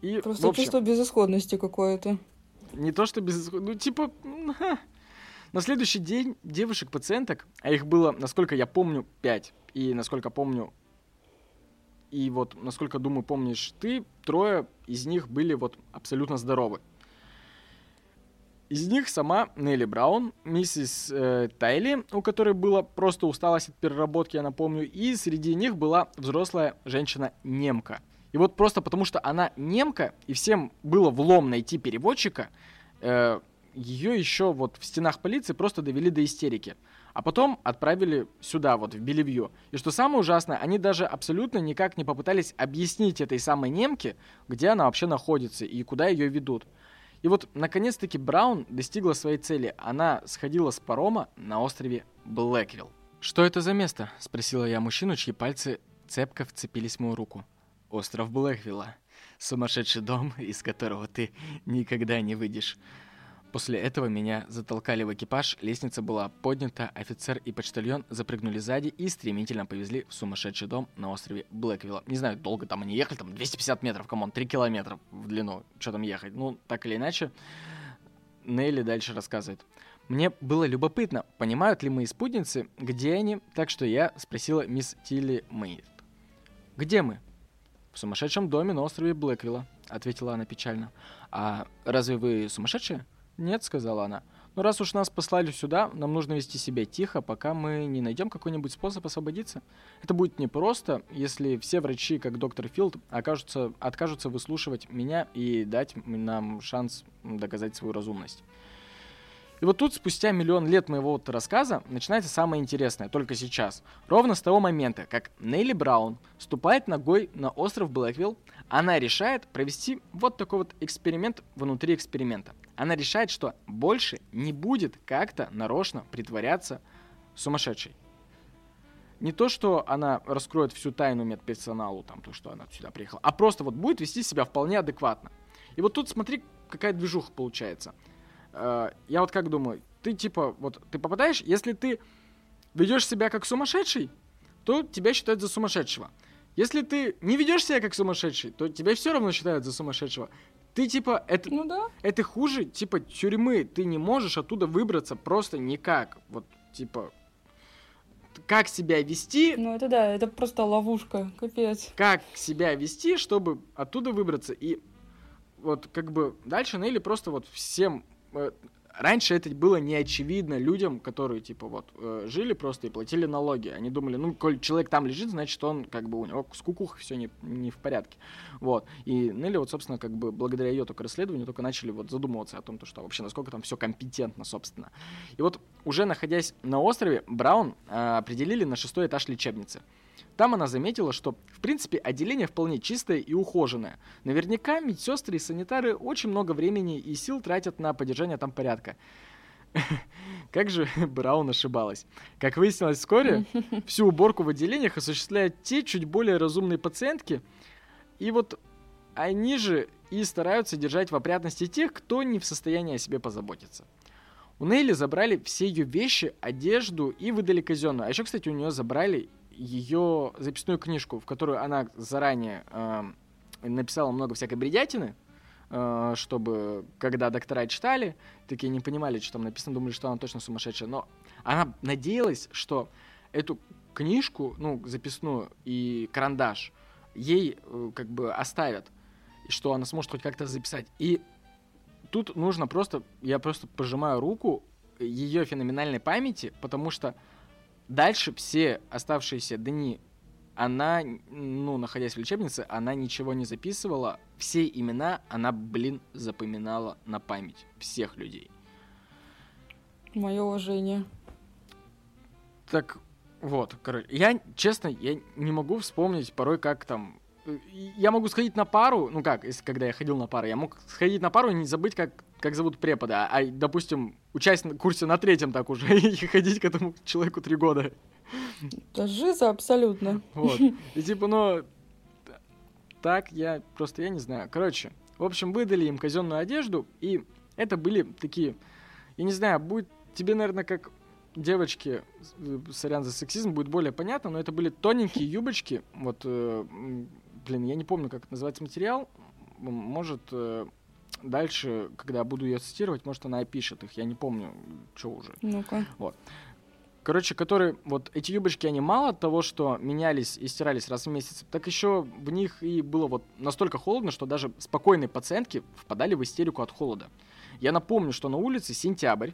И, Просто общем, чувство безысходности какое-то. не то, что без... Ну, типа... На следующий день девушек-пациенток, а их было, насколько я помню, пять, и насколько помню, и вот, насколько, думаю, помнишь ты, трое из них были вот абсолютно здоровы. Из них сама Нелли Браун, миссис э, Тайли, у которой была просто усталость от переработки, я напомню, и среди них была взрослая женщина-немка. И вот просто потому, что она немка, и всем было влом найти переводчика, э, ее еще вот в стенах полиции просто довели до истерики. А потом отправили сюда, вот в Белевью. И что самое ужасное, они даже абсолютно никак не попытались объяснить этой самой немке, где она вообще находится и куда ее ведут. И вот, наконец-таки, Браун достигла своей цели. Она сходила с парома на острове Блэквилл. «Что это за место?» — спросила я мужчину, чьи пальцы цепко вцепились в мою руку. «Остров Блэквилла. Сумасшедший дом, из которого ты никогда не выйдешь». После этого меня затолкали в экипаж, лестница была поднята, офицер и почтальон запрыгнули сзади и стремительно повезли в сумасшедший дом на острове Блэквилла. Не знаю, долго там они ехали, там 250 метров, come on, 3 километра в длину, что там ехать. Ну, так или иначе, Нелли дальше рассказывает. Мне было любопытно, понимают ли мои спутницы, где они, так что я спросила мисс Тилли Мэйд. «Где мы?» «В сумасшедшем доме на острове Блэквилла», — ответила она печально. «А разве вы сумасшедшие?» «Нет», — сказала она. «Но раз уж нас послали сюда, нам нужно вести себя тихо, пока мы не найдем какой-нибудь способ освободиться. Это будет непросто, если все врачи, как доктор Филд, окажутся, откажутся выслушивать меня и дать нам шанс доказать свою разумность». И вот тут, спустя миллион лет моего вот рассказа, начинается самое интересное, только сейчас. Ровно с того момента, как Нелли Браун ступает ногой на остров Блэквилл, она решает провести вот такой вот эксперимент внутри эксперимента. Она решает, что больше не будет как-то нарочно притворяться сумасшедшей. Не то, что она раскроет всю тайну медперсоналу, там, то, что она сюда приехала, а просто вот будет вести себя вполне адекватно. И вот тут смотри, какая движуха получается. Э, Я вот как думаю, ты типа, вот ты попадаешь, если ты ведешь себя как сумасшедший, то тебя считают за сумасшедшего. Если ты не ведешь себя как сумасшедший, то тебя все равно считают за сумасшедшего. Ты типа, это, Ну да. это хуже, типа, тюрьмы. Ты не можешь оттуда выбраться просто никак. Вот, типа, как себя вести, Ну это да, это просто ловушка, капец. как себя вести, чтобы оттуда выбраться. И вот как бы дальше Нелли просто вот всем... Раньше это было не очевидно людям, которые, типа, вот, э, жили просто и платили налоги. Они думали, ну, коль человек там лежит, значит, он, как бы, у него с кукухой все не, не в порядке. Вот. И Нелли, вот, собственно, как бы, благодаря ее только расследованию, только начали вот задумываться о том, то, что вообще, насколько там все компетентно, собственно. И вот, уже находясь на острове, Браун э, определили на шестой этаж лечебницы. Там она заметила, что, в принципе, отделение вполне чистое и ухоженное. Наверняка медсестры и санитары очень много времени и сил тратят на поддержание там порядка. Как же Браун ошибалась. Как выяснилось вскоре, всю уборку в отделениях осуществляют те чуть более разумные пациентки, и вот они же и стараются держать в опрятности тех, кто не в состоянии о себе позаботиться. У Нейли забрали все ее вещи, одежду и выдали казенную. А еще, кстати, у нее забрали ее записную книжку, в которую она заранее э, написала много всякой бредятины, э, чтобы, когда доктора читали, такие не понимали, что там написано, думали, что она точно сумасшедшая. Но она надеялась, что эту книжку, ну, записную и карандаш ей э, как бы оставят, что она сможет хоть как-то записать. И тут нужно просто, я просто пожимаю руку ее феноменальной памяти, потому что дальше все оставшиеся дни она, ну, находясь в лечебнице, она ничего не записывала. Все имена она, блин, запоминала на память всех людей. Мое уважение. Так вот, короче, я, честно, я не могу вспомнить порой, как там... Я могу сходить на пару, ну как, если когда я ходил на пару, я мог сходить на пару и не забыть, как, как зовут препода. А, допустим, участь на курсе на третьем так уже, и ходить к этому человеку три года. Это жиза абсолютно. Вот. И типа, ну, так я просто, я не знаю. Короче, в общем, выдали им казенную одежду, и это были такие, я не знаю, будет тебе, наверное, как девочки, э, сорян за сексизм, будет более понятно, но это были тоненькие юбочки, вот, э, блин, я не помню, как называется материал, может, э, дальше, когда буду ее цитировать, может, она опишет их, я не помню, что уже. Ну-ка. Короче, которые, вот эти юбочки, они мало того, что менялись и стирались раз в месяц, так еще в них и было вот настолько холодно, что даже спокойные пациентки впадали в истерику от холода. Я напомню, что на улице сентябрь,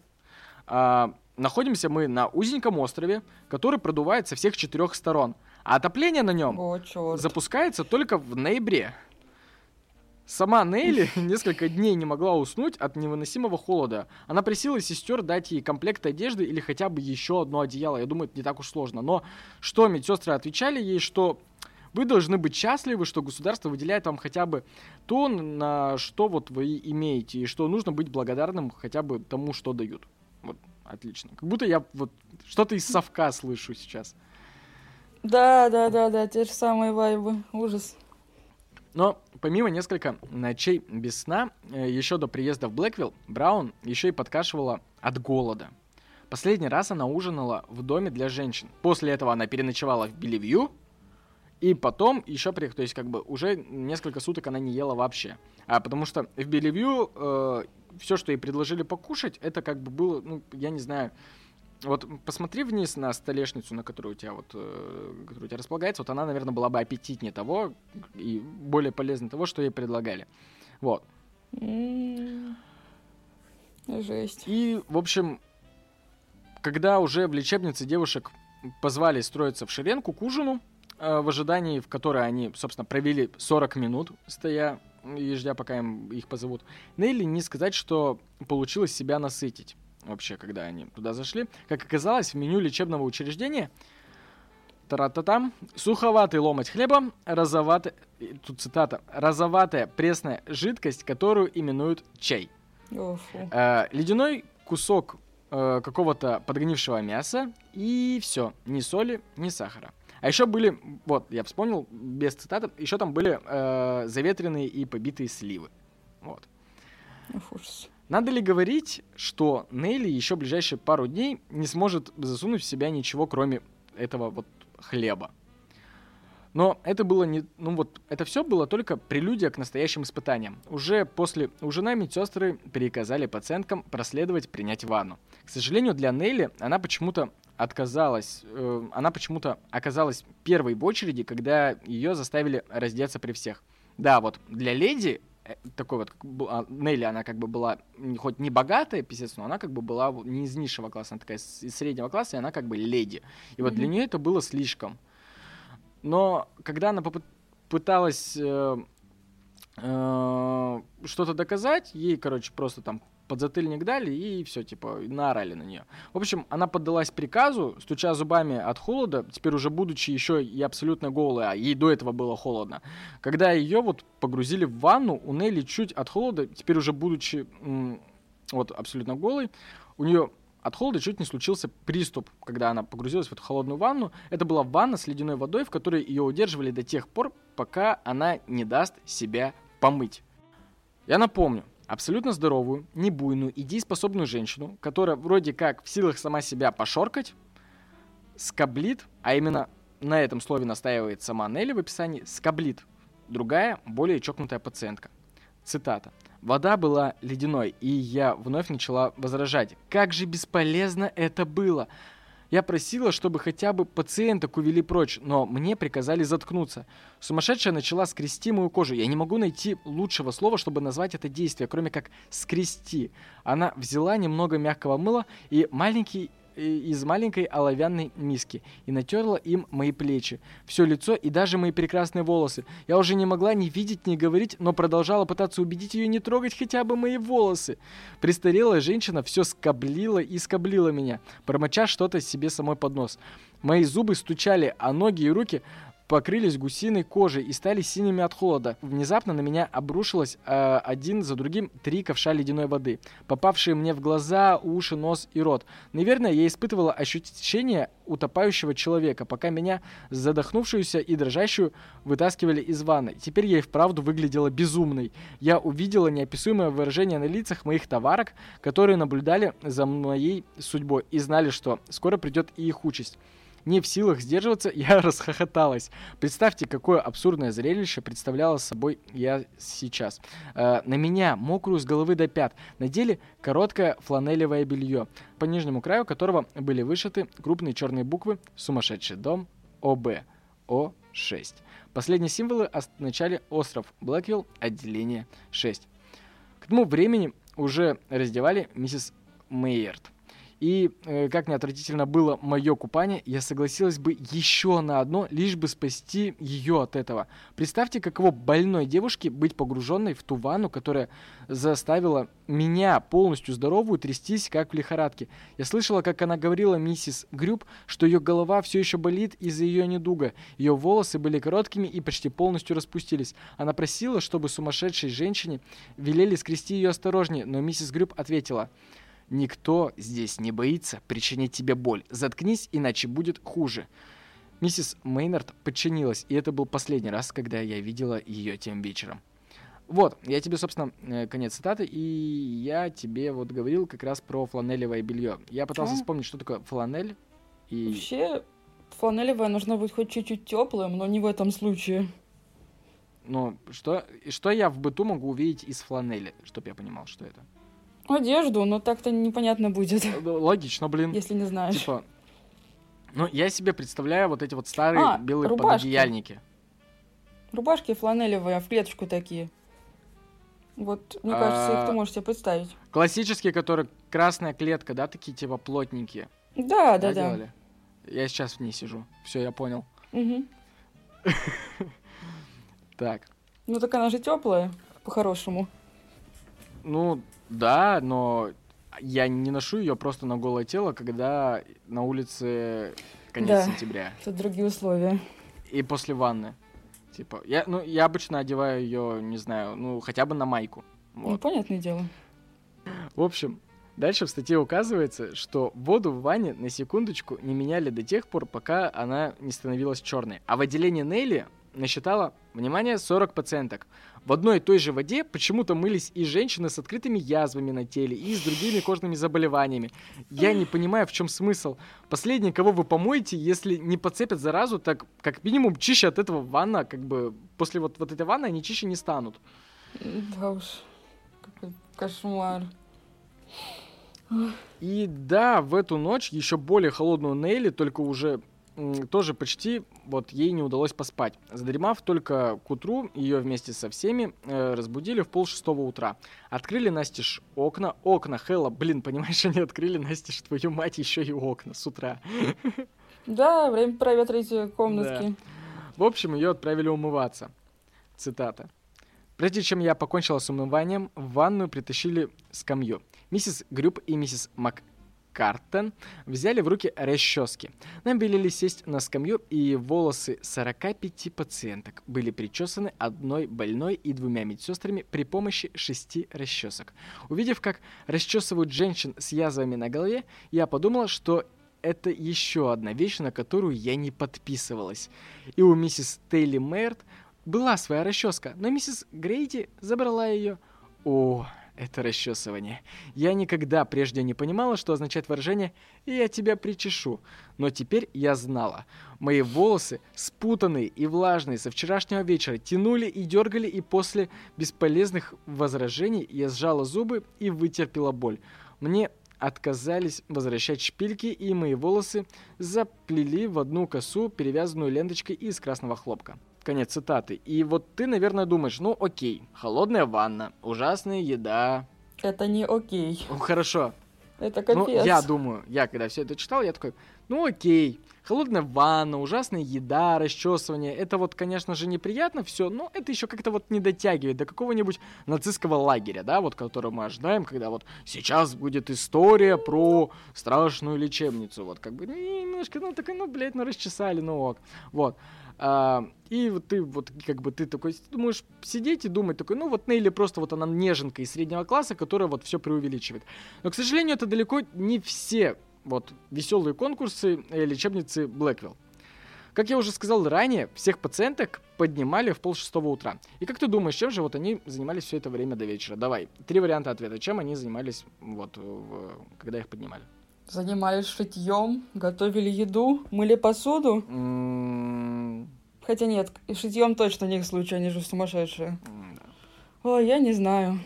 а, находимся мы на узеньком острове, который продувает со всех четырех сторон, а отопление на нем О, черт. запускается только в ноябре. Сама Нейли несколько дней не могла уснуть от невыносимого холода. Она просила сестер дать ей комплект одежды или хотя бы еще одно одеяло. Я думаю, это не так уж сложно. Но что медсестры отвечали ей, что вы должны быть счастливы, что государство выделяет вам хотя бы то, на что вот вы имеете, и что нужно быть благодарным хотя бы тому, что дают. Вот, отлично. Как будто я вот что-то из совка слышу сейчас. Да, да, да, да, те же самые вайбы. Ужас. Но помимо несколько ночей без сна, э, еще до приезда в Блэквилл, Браун еще и подкашивала от голода. Последний раз она ужинала в доме для женщин. После этого она переночевала в Белевью, и потом еще приехала, то есть как бы уже несколько суток она не ела вообще. А потому что в Белевью все, что ей предложили покушать, это как бы было, ну, я не знаю, вот посмотри вниз на столешницу, на которую у тебя вот, э, которая у тебя располагается, вот она, наверное, была бы аппетитнее того и более полезнее того, что ей предлагали. Вот. М. Жесть. И, в общем, когда уже в лечебнице девушек позвали строиться в шеренку к ужину, э, в ожидании, в которой они, собственно, провели 40 минут, стоя и ждя, пока им их позовут, Нелли не сказать, что получилось себя насытить вообще, когда они туда зашли. Как оказалось, в меню лечебного учреждения Тара-та-там. Суховатый ломоть хлеба, розоватая, тут цитата, розоватая пресная жидкость, которую именуют чай. Э, ледяной кусок э, какого-то подгнившего мяса и все, ни соли, ни сахара. А еще были, вот, я вспомнил, без цитаты, еще там были э, заветренные и побитые сливы. Вот. Ужас. Надо ли говорить, что Нелли еще ближайшие пару дней не сможет засунуть в себя ничего, кроме этого вот хлеба? Но это было не... Ну вот, это все было только прелюдия к настоящим испытаниям. Уже после ужина медсестры приказали пациенткам проследовать принять ванну. К сожалению, для Нелли она почему-то отказалась, э, она почему-то оказалась первой в очереди, когда ее заставили раздеться при всех. Да, вот для леди такой вот а, Нелли, она как бы была хоть не богатая писец, но она как бы была не из низшего класса, она такая из среднего класса, и она как бы леди. И вот для Мгм. нее это было слишком. Но когда она попы- пыталась э, э, что-то доказать, ей, короче, просто там подзатыльник дали и все, типа, наорали на нее. В общем, она поддалась приказу, стуча зубами от холода, теперь уже будучи еще и абсолютно голой, а ей до этого было холодно. Когда ее вот погрузили в ванну, у Нелли чуть от холода, теперь уже будучи вот абсолютно голой, у нее от холода чуть не случился приступ, когда она погрузилась в эту холодную ванну. Это была ванна с ледяной водой, в которой ее удерживали до тех пор, пока она не даст себя помыть. Я напомню, абсолютно здоровую, небуйную и дееспособную женщину, которая вроде как в силах сама себя пошоркать, скоблит, а именно на этом слове настаивает сама Нелли в описании, скоблит другая, более чокнутая пациентка. Цитата. Вода была ледяной, и я вновь начала возражать. Как же бесполезно это было! Я просила, чтобы хотя бы пациенток увели прочь, но мне приказали заткнуться. Сумасшедшая начала скрести мою кожу. Я не могу найти лучшего слова, чтобы назвать это действие, кроме как скрести. Она взяла немного мягкого мыла и маленький из маленькой оловянной миски и натерла им мои плечи, все лицо и даже мои прекрасные волосы. Я уже не могла ни видеть, ни говорить, но продолжала пытаться убедить ее не трогать хотя бы мои волосы. Престарелая женщина все скоблила и скоблила меня, промоча что-то себе самой под нос. Мои зубы стучали, а ноги и руки покрылись гусиной кожей и стали синими от холода. Внезапно на меня обрушилось э, один за другим три ковша ледяной воды, попавшие мне в глаза, уши, нос и рот. Наверное, я испытывала ощущение утопающего человека, пока меня, задохнувшуюся и дрожащую, вытаскивали из ванны. Теперь я и вправду выглядела безумной. Я увидела неописуемое выражение на лицах моих товарок, которые наблюдали за моей судьбой и знали, что скоро придет и их участь. Не в силах сдерживаться, я расхохоталась. Представьте, какое абсурдное зрелище представляла собой я сейчас. Э, на меня, мокрую с головы до пят, надели короткое фланелевое белье, по нижнему краю которого были вышиты крупные черные буквы «Сумасшедший дом ОБ» О6. Последние символы означали остров Блэквилл, отделение 6. К тому времени уже раздевали миссис Мейерт. И э, как не отвратительно было мое купание, я согласилась бы еще на одно, лишь бы спасти ее от этого. Представьте, каково больной девушке быть погруженной в ту ванну, которая заставила меня полностью здоровую трястись, как в лихорадке. Я слышала, как она говорила миссис Грюб, что ее голова все еще болит из-за ее недуга. Ее волосы были короткими и почти полностью распустились. Она просила, чтобы сумасшедшей женщине велели скрести ее осторожнее, но миссис Грюб ответила – Никто здесь не боится причинить тебе боль. Заткнись, иначе будет хуже. Миссис Мейнард подчинилась, и это был последний раз, когда я видела ее тем вечером. Вот, я тебе, собственно, э, конец цитаты, и я тебе вот говорил как раз про фланелевое белье. Я пытался а? вспомнить, что такое фланель. И... Вообще, фланелевое нужно быть хоть чуть-чуть теплым, но не в этом случае. Ну, что, что я в быту могу увидеть из фланели, чтобы я понимал, что это? Одежду, но так-то непонятно будет. Логично, блин. Если не знаешь. Типа, ну, я себе представляю вот эти вот старые а, белые рубашки. пододеяльники. Рубашки фланелевые, в клеточку такие. Вот, мне кажется, их ты а, можешь себе представить. Классические, которые красная клетка, да, такие типа плотненькие. Да, да, да. Делали? Я сейчас в ней сижу. Все, я понял. Угу. Так. Ну так она же теплая, по-хорошему. Ну, да, но я не ношу ее просто на голое тело, когда на улице конец да, сентября. Тут другие условия. И после ванны. Типа, я, ну, я обычно одеваю ее, не знаю, ну, хотя бы на майку. Вот. Ну, понятное дело. В общем, дальше в статье указывается, что воду в ванне на секундочку не меняли до тех пор, пока она не становилась черной. А в отделении Нелли насчитала, внимание, 40 пациенток. В одной и той же воде почему-то мылись и женщины с открытыми язвами на теле, и с другими кожными заболеваниями. Я не понимаю, в чем смысл. Последние, кого вы помоете, если не подцепят заразу, так как минимум чище от этого ванна, как бы после вот, вот этой ванны они чище не станут. Да уж, какой кошмар. И да, в эту ночь еще более холодную Нейли, только уже тоже почти вот ей не удалось поспать. Задремав только к утру, ее вместе со всеми э, разбудили в пол шестого утра. Открыли настежь окна. Окна, Хэлла, блин, понимаешь, они открыли настежь, твою мать, еще и окна с утра. Да, время проветрить комнатки. Да. В общем, ее отправили умываться. Цитата. Прежде чем я покончила с умыванием, в ванную притащили скамью. Миссис Грюб и миссис Мак Картен взяли в руки расчески. Нам велели сесть на скамью, и волосы 45 пациенток были причесаны одной больной и двумя медсестрами при помощи шести расчесок. Увидев, как расчесывают женщин с язвами на голове, я подумала, что это еще одна вещь, на которую я не подписывалась. И у миссис Тейли Мэрт была своя расческа, но миссис Грейди забрала ее. О, это расчесывание. Я никогда прежде не понимала, что означает выражение «я тебя причешу», но теперь я знала. Мои волосы, спутанные и влажные со вчерашнего вечера, тянули и дергали, и после бесполезных возражений я сжала зубы и вытерпела боль. Мне отказались возвращать шпильки, и мои волосы заплели в одну косу, перевязанную ленточкой из красного хлопка. Конец цитаты. И вот ты, наверное, думаешь, ну окей, холодная ванна, ужасная еда. Это не окей. Ну, хорошо. Это капец. Ну, я думаю, я когда все это читал, я такой, ну окей, холодная ванна, ужасная еда, расчесывание, это вот, конечно же, неприятно все, но это еще как-то вот не дотягивает до какого-нибудь нацистского лагеря, да, вот, который мы ожидаем, когда вот сейчас будет история про страшную лечебницу, вот, как бы, немножко, ну, такой, ну, блядь, ну, расчесали, ну, ок, вот. А, и вот ты вот как бы ты такой думаешь сидеть и думать такой, ну вот Нейли просто вот она неженка из среднего класса, которая вот все преувеличивает. Но, к сожалению, это далеко не все вот веселые конкурсы лечебницы Блэквилл. Как я уже сказал ранее, всех пациенток поднимали в пол шестого утра. И как ты думаешь, чем же вот они занимались все это время до вечера? Давай, три варианта ответа. Чем они занимались, вот, в, когда их поднимали? Занимались шитьем, готовили еду, мыли посуду. М, Хотя нет, шитьем точно не их случай, они же сумасшедшие. м, да. Ой, я не знаю.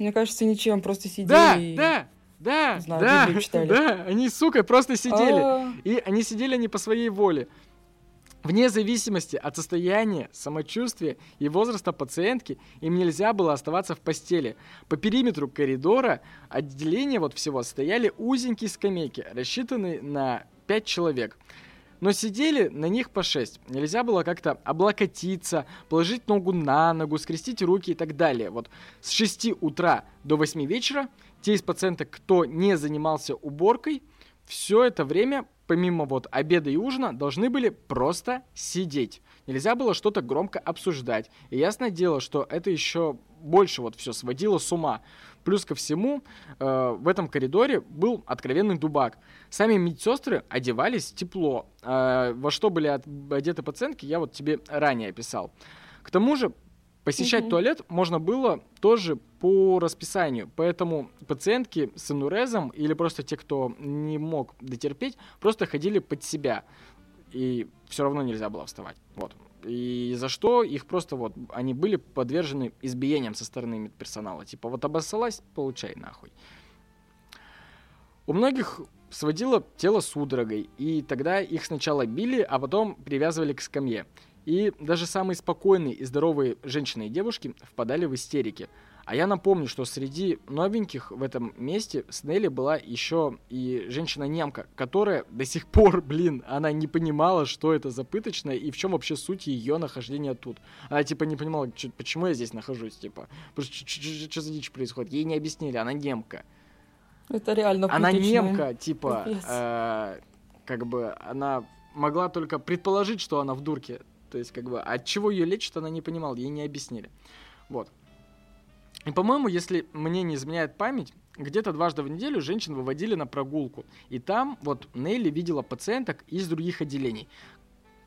Мне кажется, ничем, просто сидели Да, и... да, да, знаю, да, да, они, сука, просто сидели. А, И они сидели не по своей воле. Вне зависимости от состояния, самочувствия и возраста пациентки, им нельзя было оставаться в постели. По периметру коридора отделения вот всего стояли узенькие скамейки, рассчитанные на 5 человек. Но сидели на них по 6. Нельзя было как-то облокотиться, положить ногу на ногу, скрестить руки и так далее. Вот с 6 утра до 8 вечера те из пациенток, кто не занимался уборкой, все это время, помимо вот обеда и ужина, должны были просто сидеть. Нельзя было что-то громко обсуждать. И ясное дело, что это еще больше вот все сводило с ума. Плюс ко всему, э, в этом коридоре был откровенный дубак. Сами медсестры одевались тепло. Э, во что были одеты пациентки, я вот тебе ранее описал. К тому же, посещать Мгм. туалет можно было тоже по расписанию. Поэтому пациентки с инурезом или просто те, кто не мог дотерпеть, просто ходили под себя. И все равно нельзя было вставать. Вот. И за что их просто вот, они были подвержены избиениям со стороны медперсонала. Типа, вот обоссалась, получай нахуй. У многих сводило тело судорогой, и тогда их сначала били, а потом привязывали к скамье. И даже самые спокойные и здоровые женщины и девушки впадали в истерики. А я напомню, что среди новеньких в этом месте с Нелли была еще и женщина-немка, которая до сих пор, блин, она не понимала, что это за пыточное и в чем вообще суть ее нахождения тут. Она типа не понимала, почему я здесь нахожусь, типа. Что за дичь происходит? Ей не объяснили, она немка. Это реально Она немка, типа, э, как бы она могла только предположить, что она в дурке. То есть, как бы, от чего ее лечат, она не понимала, ей не объяснили. Вот. И, по-моему, если мне не изменяет память, где-то дважды в неделю женщин выводили на прогулку. И там вот Нелли видела пациенток из других отделений.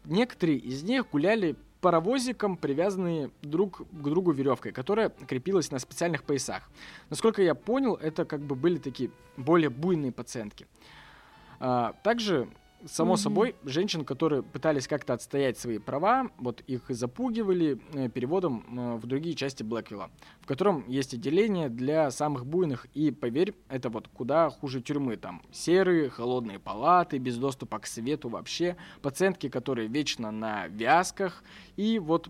Некоторые из них гуляли паровозиком, привязанные друг к другу веревкой, которая крепилась на специальных поясах. Насколько я понял, это как бы были такие более буйные пациентки. А, также, само Мгм. собой, женщин, которые пытались как-то отстоять свои права, вот их запугивали э, переводом э, в другие части Блэквилла, в котором есть отделение для самых буйных, и, поверь, это вот куда хуже тюрьмы, там серые, холодные палаты, без доступа к свету вообще, пациентки, которые вечно на вязках, и вот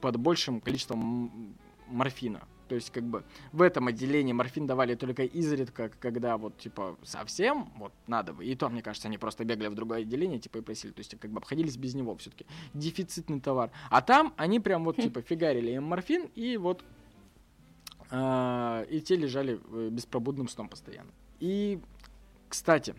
под большим количеством морфина. То есть, как бы, в этом отделении морфин давали только изредка, когда вот, типа, совсем, вот, надо бы. И то, мне кажется, они просто бегали в другое отделение, типа, и просили. То есть, как бы, обходились без него все-таки. Дефицитный товар. А там они прям вот, типа, фигарили им морфин, и вот, а, и те лежали э, беспробудным сном постоянно. И, кстати,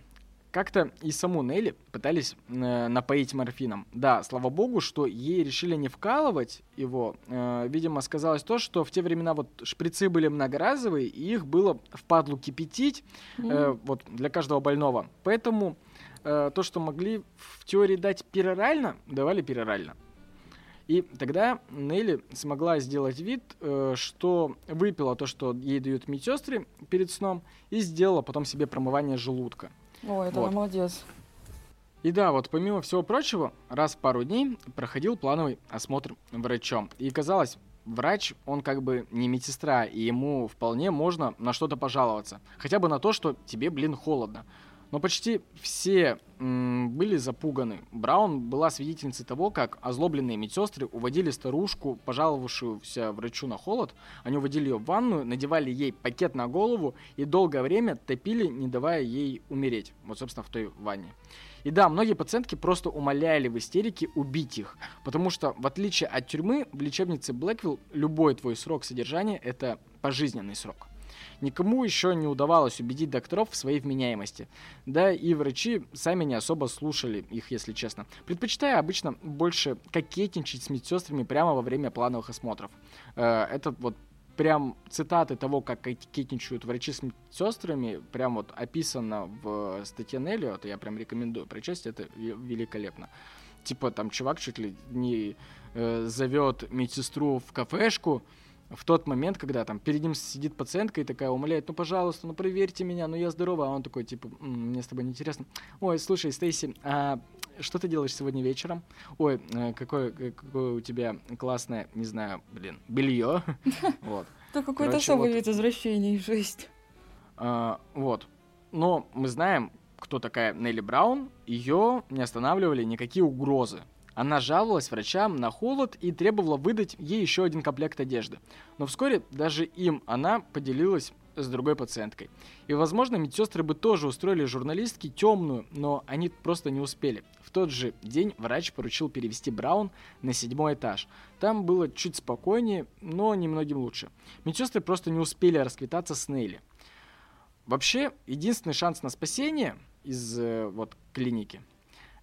как-то и саму Нелли пытались э, напоить морфином. Да, слава богу, что ей решили не вкалывать его. Э, видимо, сказалось то, что в те времена вот шприцы были многоразовые, и их было впадлу кипятить э, М. вот для каждого больного. Поэтому э, то, что могли в теории дать перорально, давали перорально. И тогда Нелли смогла сделать вид, э, что выпила то, что ей дают медсестры перед сном, и сделала потом себе промывание желудка. Ой, это Вот. она молодец. И да, вот помимо всего прочего, раз в пару дней проходил плановый осмотр врачом. И казалось, врач, он как бы не медсестра, и ему вполне можно на что-то пожаловаться. Хотя бы на то, что тебе, блин, холодно. Но почти все были запуганы. Браун была свидетельницей того, как озлобленные медсестры уводили старушку, пожаловавшуюся врачу на холод. Они уводили ее в ванную, надевали ей пакет на голову и долгое время топили, не давая ей умереть. Вот, собственно, в той ванне. И да, многие пациентки просто умоляли в истерике убить их, потому что, в отличие от тюрьмы, в лечебнице Блэквилл любой твой срок содержания — это пожизненный срок. Никому еще не удавалось убедить докторов в своей вменяемости. Да и врачи сами не особо слушали их, если честно. Предпочитая обычно больше кокетничать с медсестрами прямо во время плановых осмотров. Э, это вот прям цитаты того, как кокетничают врачи с медсестрами, прям вот описано в статье Нелли, это я прям рекомендую прочесть, это великолепно. Типа там чувак чуть ли не э, зовет медсестру в кафешку, в тот момент, когда там перед ним сидит пациентка и такая умоляет, ну, пожалуйста, ну, проверьте меня, ну, я здорова, а он такой, типа, мне с тобой не интересно. Ой, слушай, Стейси, а что ты делаешь сегодня вечером? Ой, э, какое, какое у тебя классное, не знаю, блин, белье. Вот. Это какой-то особый вид извращений, жесть. А, вот. Но мы знаем, кто такая Нелли Браун, ее не останавливали никакие угрозы. Она жаловалась врачам на холод и требовала выдать ей еще один комплект одежды. Но вскоре даже им она поделилась с другой пациенткой. И, возможно, медсестры бы тоже устроили журналистке темную, но они просто не успели. В тот же день врач поручил перевести Браун на седьмой этаж. Там было чуть спокойнее, но немногим лучше. Медсестры просто не успели расквитаться с Нелли. Вообще, единственный шанс на спасение из э, вот клиники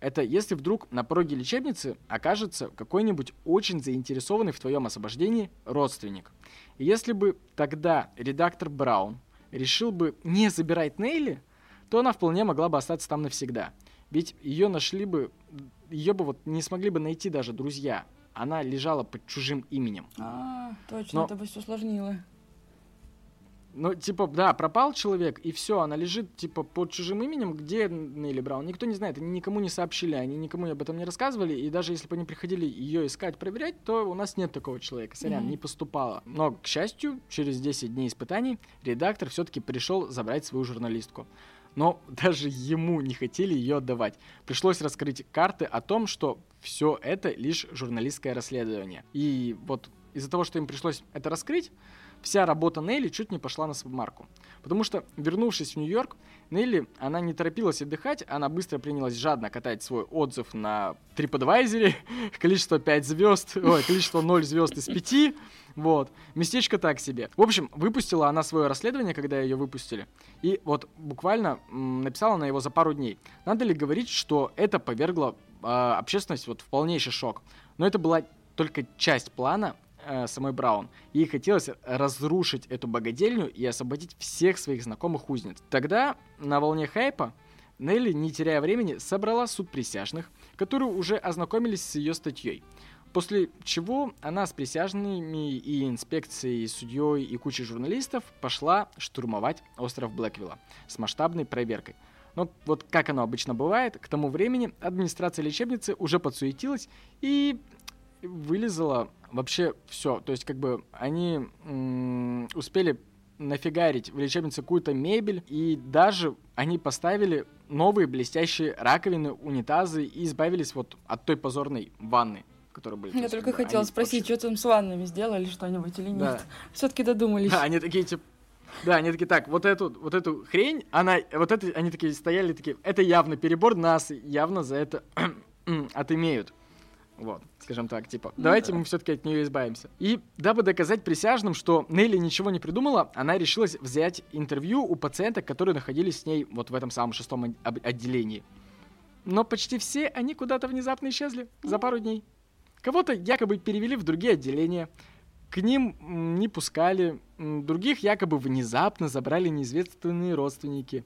это если вдруг на пороге лечебницы окажется какой-нибудь очень заинтересованный в твоем освобождении родственник. И если бы тогда редактор Браун решил бы не забирать Нейли, то она вполне могла бы остаться там навсегда. Ведь ее нашли бы, ее бы вот не смогли бы найти даже друзья. Она лежала под чужим именем. А, точно, Но... это бы все усложнило. Ну, типа, да, пропал человек, и все, она лежит, типа, под чужим именем, где Нелли Браун. Никто не знает, они никому не сообщили, они никому об этом не рассказывали, и даже если бы они приходили ее искать, проверять, то у нас нет такого человека, сорян, mm-hmm. не поступало. Но, к счастью, через 10 дней испытаний редактор все-таки пришел забрать свою журналистку. Но даже ему не хотели ее отдавать. Пришлось раскрыть карты о том, что все это лишь журналистское расследование. И вот из-за того, что им пришлось это раскрыть, вся работа Нелли чуть не пошла на смарку. Потому что, вернувшись в Нью-Йорк, Нелли, она не торопилась отдыхать, она быстро принялась жадно катать свой отзыв на TripAdvisor, количество 5 звезд, ой, количество 0 звезд из 5, вот. Местечко так себе. В общем, выпустила она свое расследование, когда ее выпустили. И вот буквально м, написала на его за пару дней. Надо ли говорить, что это повергло э, общественность вот в полнейший шок. Но это была только часть плана э, самой Браун. Ей хотелось разрушить эту богадельню и освободить всех своих знакомых узниц. Тогда, на волне хайпа, Нелли, не теряя времени, собрала суд присяжных, которые уже ознакомились с ее статьей. После чего она с присяжными и инспекцией, судьей и кучей журналистов пошла штурмовать остров Блэквилла с масштабной проверкой. Но вот как оно обычно бывает, к тому времени администрация лечебницы уже подсуетилась и вылезала вообще все. То есть, как бы они м- успели нафигарить в лечебнице какую-то мебель, и даже они поставили новые блестящие раковины, унитазы и избавились вот от той позорной ванны которые были. Я только хотела спросить, вообще... что там с ваннами сделали что-нибудь или нет. Да. Все-таки додумались. Да, они такие, типа, да, они такие, так, вот эту, вот эту хрень, она, вот это, они такие стояли, такие, это явно перебор, нас явно за это отымеют. Вот, скажем так, типа, ну, давайте да. мы все-таки от нее избавимся. И дабы доказать присяжным, что Нелли ничего не придумала, она решилась взять интервью у пациенток, которые находились с ней вот в этом самом шестом отделении. Но почти все они куда-то внезапно исчезли за пару дней. Кого-то якобы перевели в другие отделения, к ним не пускали, других якобы внезапно забрали неизвестные родственники.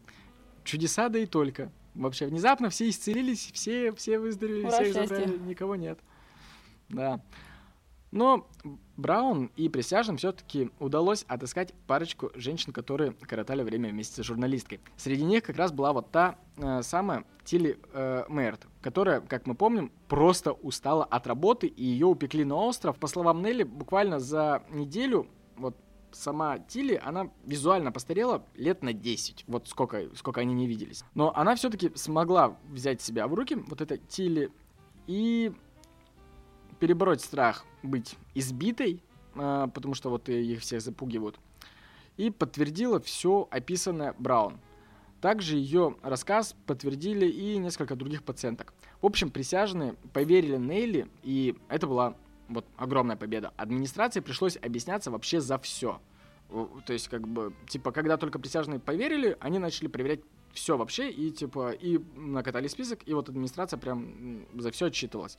Чудеса да и только. Вообще внезапно все исцелились, все, все выздоровели, Ура, всех счастье. забрали, никого нет. Да. Но Браун и присяжным все-таки удалось отыскать парочку женщин, которые коротали время вместе с журналисткой. Среди них как раз была вот та э, самая Тилли э, Мэрт, которая, как мы помним, просто устала от работы, и ее упекли на остров. По словам Нелли, буквально за неделю вот сама Тилли, она визуально постарела лет на 10. Вот сколько, сколько они не виделись. Но она все-таки смогла взять себя в руки, вот это Тилли, и перебороть страх быть избитой, а, потому что вот их всех запугивают, и подтвердила все описанное Браун. Также ее рассказ подтвердили и несколько других пациенток. В общем, присяжные поверили Нейли, и это была вот огромная победа. Администрации пришлось объясняться вообще за все. То есть, как бы, типа, когда только присяжные поверили, они начали проверять все вообще, и, типа, и накатали список, и вот администрация прям за все отчитывалась.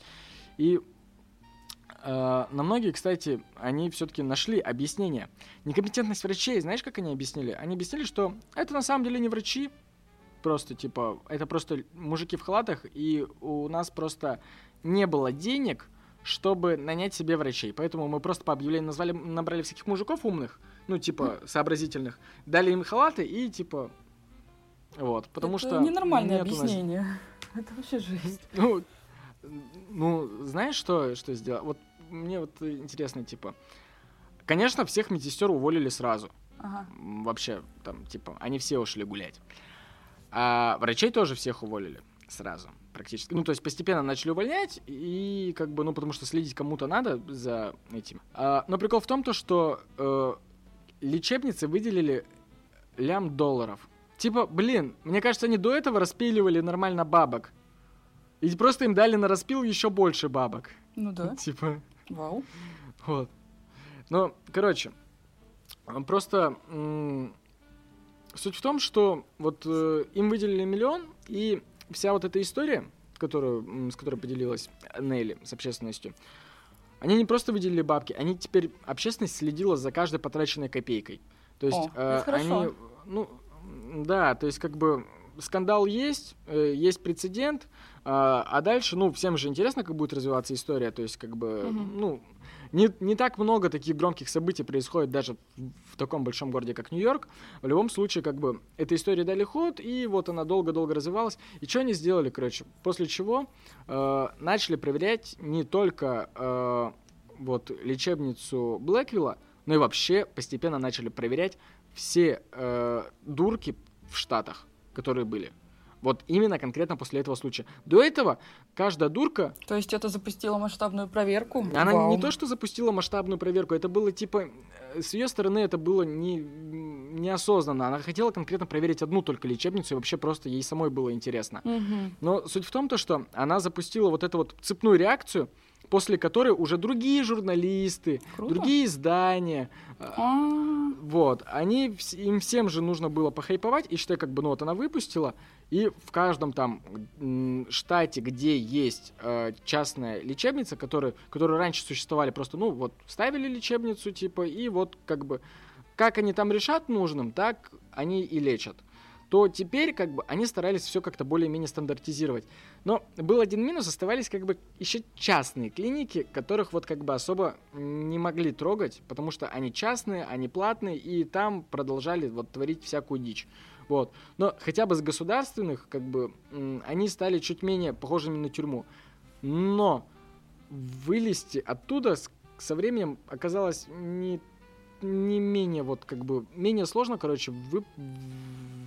И э, на многие, кстати, они все-таки нашли объяснение. Некомпетентность врачей, знаешь, как они объяснили? Они объяснили, что это на самом деле не врачи, просто, типа, это просто мужики в халатах, и у нас просто не было денег, чтобы нанять себе врачей. Поэтому мы просто по объявлению назвали, набрали всяких мужиков умных, ну, типа, сообразительных, дали им халаты и, типа, вот, потому это что... ненормальное объяснение. Нас... Это вообще жизнь. Ну, ну, знаешь, что, что сделать? Вот мне вот интересно, типа, конечно, всех медсестер уволили сразу. Ага. Вообще, там, типа, они все ушли гулять. А врачей тоже всех уволили сразу практически. Ну, то есть постепенно начали увольнять, и как бы, ну, потому что следить кому-то надо за этим. А, но прикол в том, то, что э, лечебницы выделили лям долларов. Типа, блин, мне кажется, они до этого распиливали нормально бабок. И просто им дали на распил еще больше бабок. Ну да. Типа. Вау. Вот. Ну, короче, просто суть в том, что вот э, им выделили миллион, и вся вот эта история, которую, с которой поделилась Нелли с общественностью, они не просто выделили бабки, они теперь общественность следила за каждой потраченной копейкой. То есть О, э, они, ну, да, то есть как бы скандал есть, э, есть прецедент, э, а дальше, ну, всем же интересно, как будет развиваться история, то есть как бы, ну, не, не так много таких громких событий происходит даже в, в таком большом городе, как Нью-Йорк. В любом случае, как бы, эта история дали ход, и вот она долго-долго развивалась. И что они сделали, короче? После чего э, начали проверять не только э, вот лечебницу Блэквилла, но и вообще постепенно начали проверять все э, дурки в Штатах, которые были. Вот именно конкретно после этого случая. До этого каждая дурка... То есть это запустило масштабную проверку? Она Вау. не то, что запустила масштабную проверку, это было типа... Э, с ее стороны это было не, неосознанно. Она хотела конкретно проверить одну только лечебницу, и вообще просто ей самой было интересно. Угу. Но суть в том, то, что она запустила вот эту вот цепную реакцию, после которой уже другие журналисты, Круто. другие издания, А-а-а. вот, они, им всем же нужно было похайповать, и считай, как бы, ну вот она выпустила, и в каждом там штате, где есть э, частная лечебница, которые, которые раньше существовали, просто, ну вот, ставили лечебницу, типа, и вот как бы, как они там решат нужным, так они и лечат то теперь как бы они старались все как-то более-менее стандартизировать. Но был один минус, оставались как бы еще частные клиники, которых вот как бы особо не могли трогать, потому что они частные, они платные, и там продолжали вот творить всякую дичь. Вот. Но хотя бы с государственных, как бы, они стали чуть менее похожими на тюрьму. Но вылезти оттуда со временем оказалось не не менее вот как бы менее сложно, короче, вы,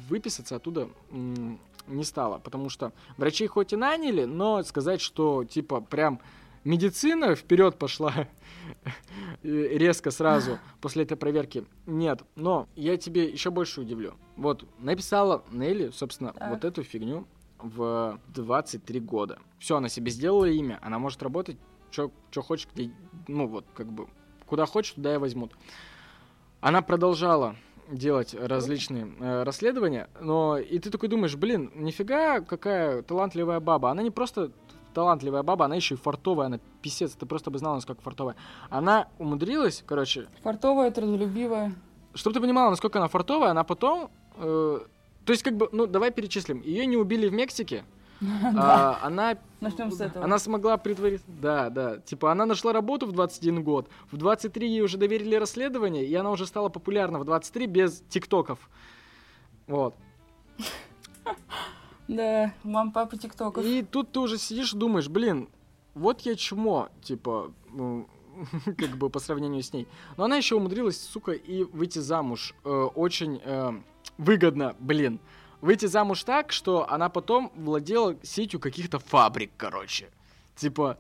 выписаться оттуда не стало, потому что врачей хоть и наняли, но сказать, что типа прям медицина вперед пошла резко сразу после этой проверки, нет. Но я тебе еще больше удивлю. Вот написала Нелли, собственно, так. вот эту фигню в 23 года. Все, она себе сделала имя, она может работать, что хочет, где, ну вот, как бы, куда хочет, туда и возьмут. Она продолжала делать различные э, расследования, но и ты такой думаешь, блин, нифига какая талантливая баба. Она не просто талантливая баба, она еще и фартовая, она писец, ты просто бы знала, насколько фартовая. Она умудрилась, короче... Фартовая, трудолюбивая. Чтобы ты понимала, насколько она фартовая, она потом... Э, то есть, как бы, ну, давай перечислим. Ее не убили в Мексике, а, она... Начнем с этого. Она смогла притвориться... Да, да. Типа, она нашла работу в 21 год, в 23 ей уже доверили расследование, и она уже стала популярна в 23 без тиктоков. Вот. Да, мам, папа тиктоков. И тут ты уже сидишь и думаешь, блин, вот я чмо, типа, как бы по сравнению с ней. Но она еще умудрилась, сука, и выйти замуж э, очень э, выгодно, блин. Выйти замуж так, что она потом владела сетью каких-то фабрик, короче. Типа,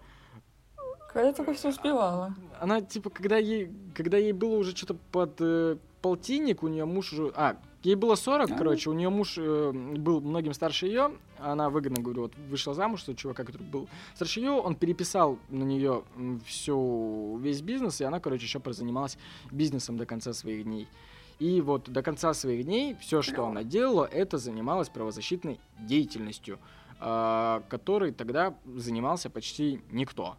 Когда только все успевала. она, типа, когда ей, когда ей было уже что-то под э, полтинник, у нее муж уже... А, ей было 40, А. короче, у нее муж э, был многим старше ее, она выгодно, говорю, вот вышла замуж, что чувака, который был старше ее, он переписал на нее всю, весь бизнес, и она, короче, еще занималась бизнесом до конца своих дней. И вот до конца своих дней все, что она делала, это занималась правозащитной деятельностью, а, которой тогда занимался почти никто.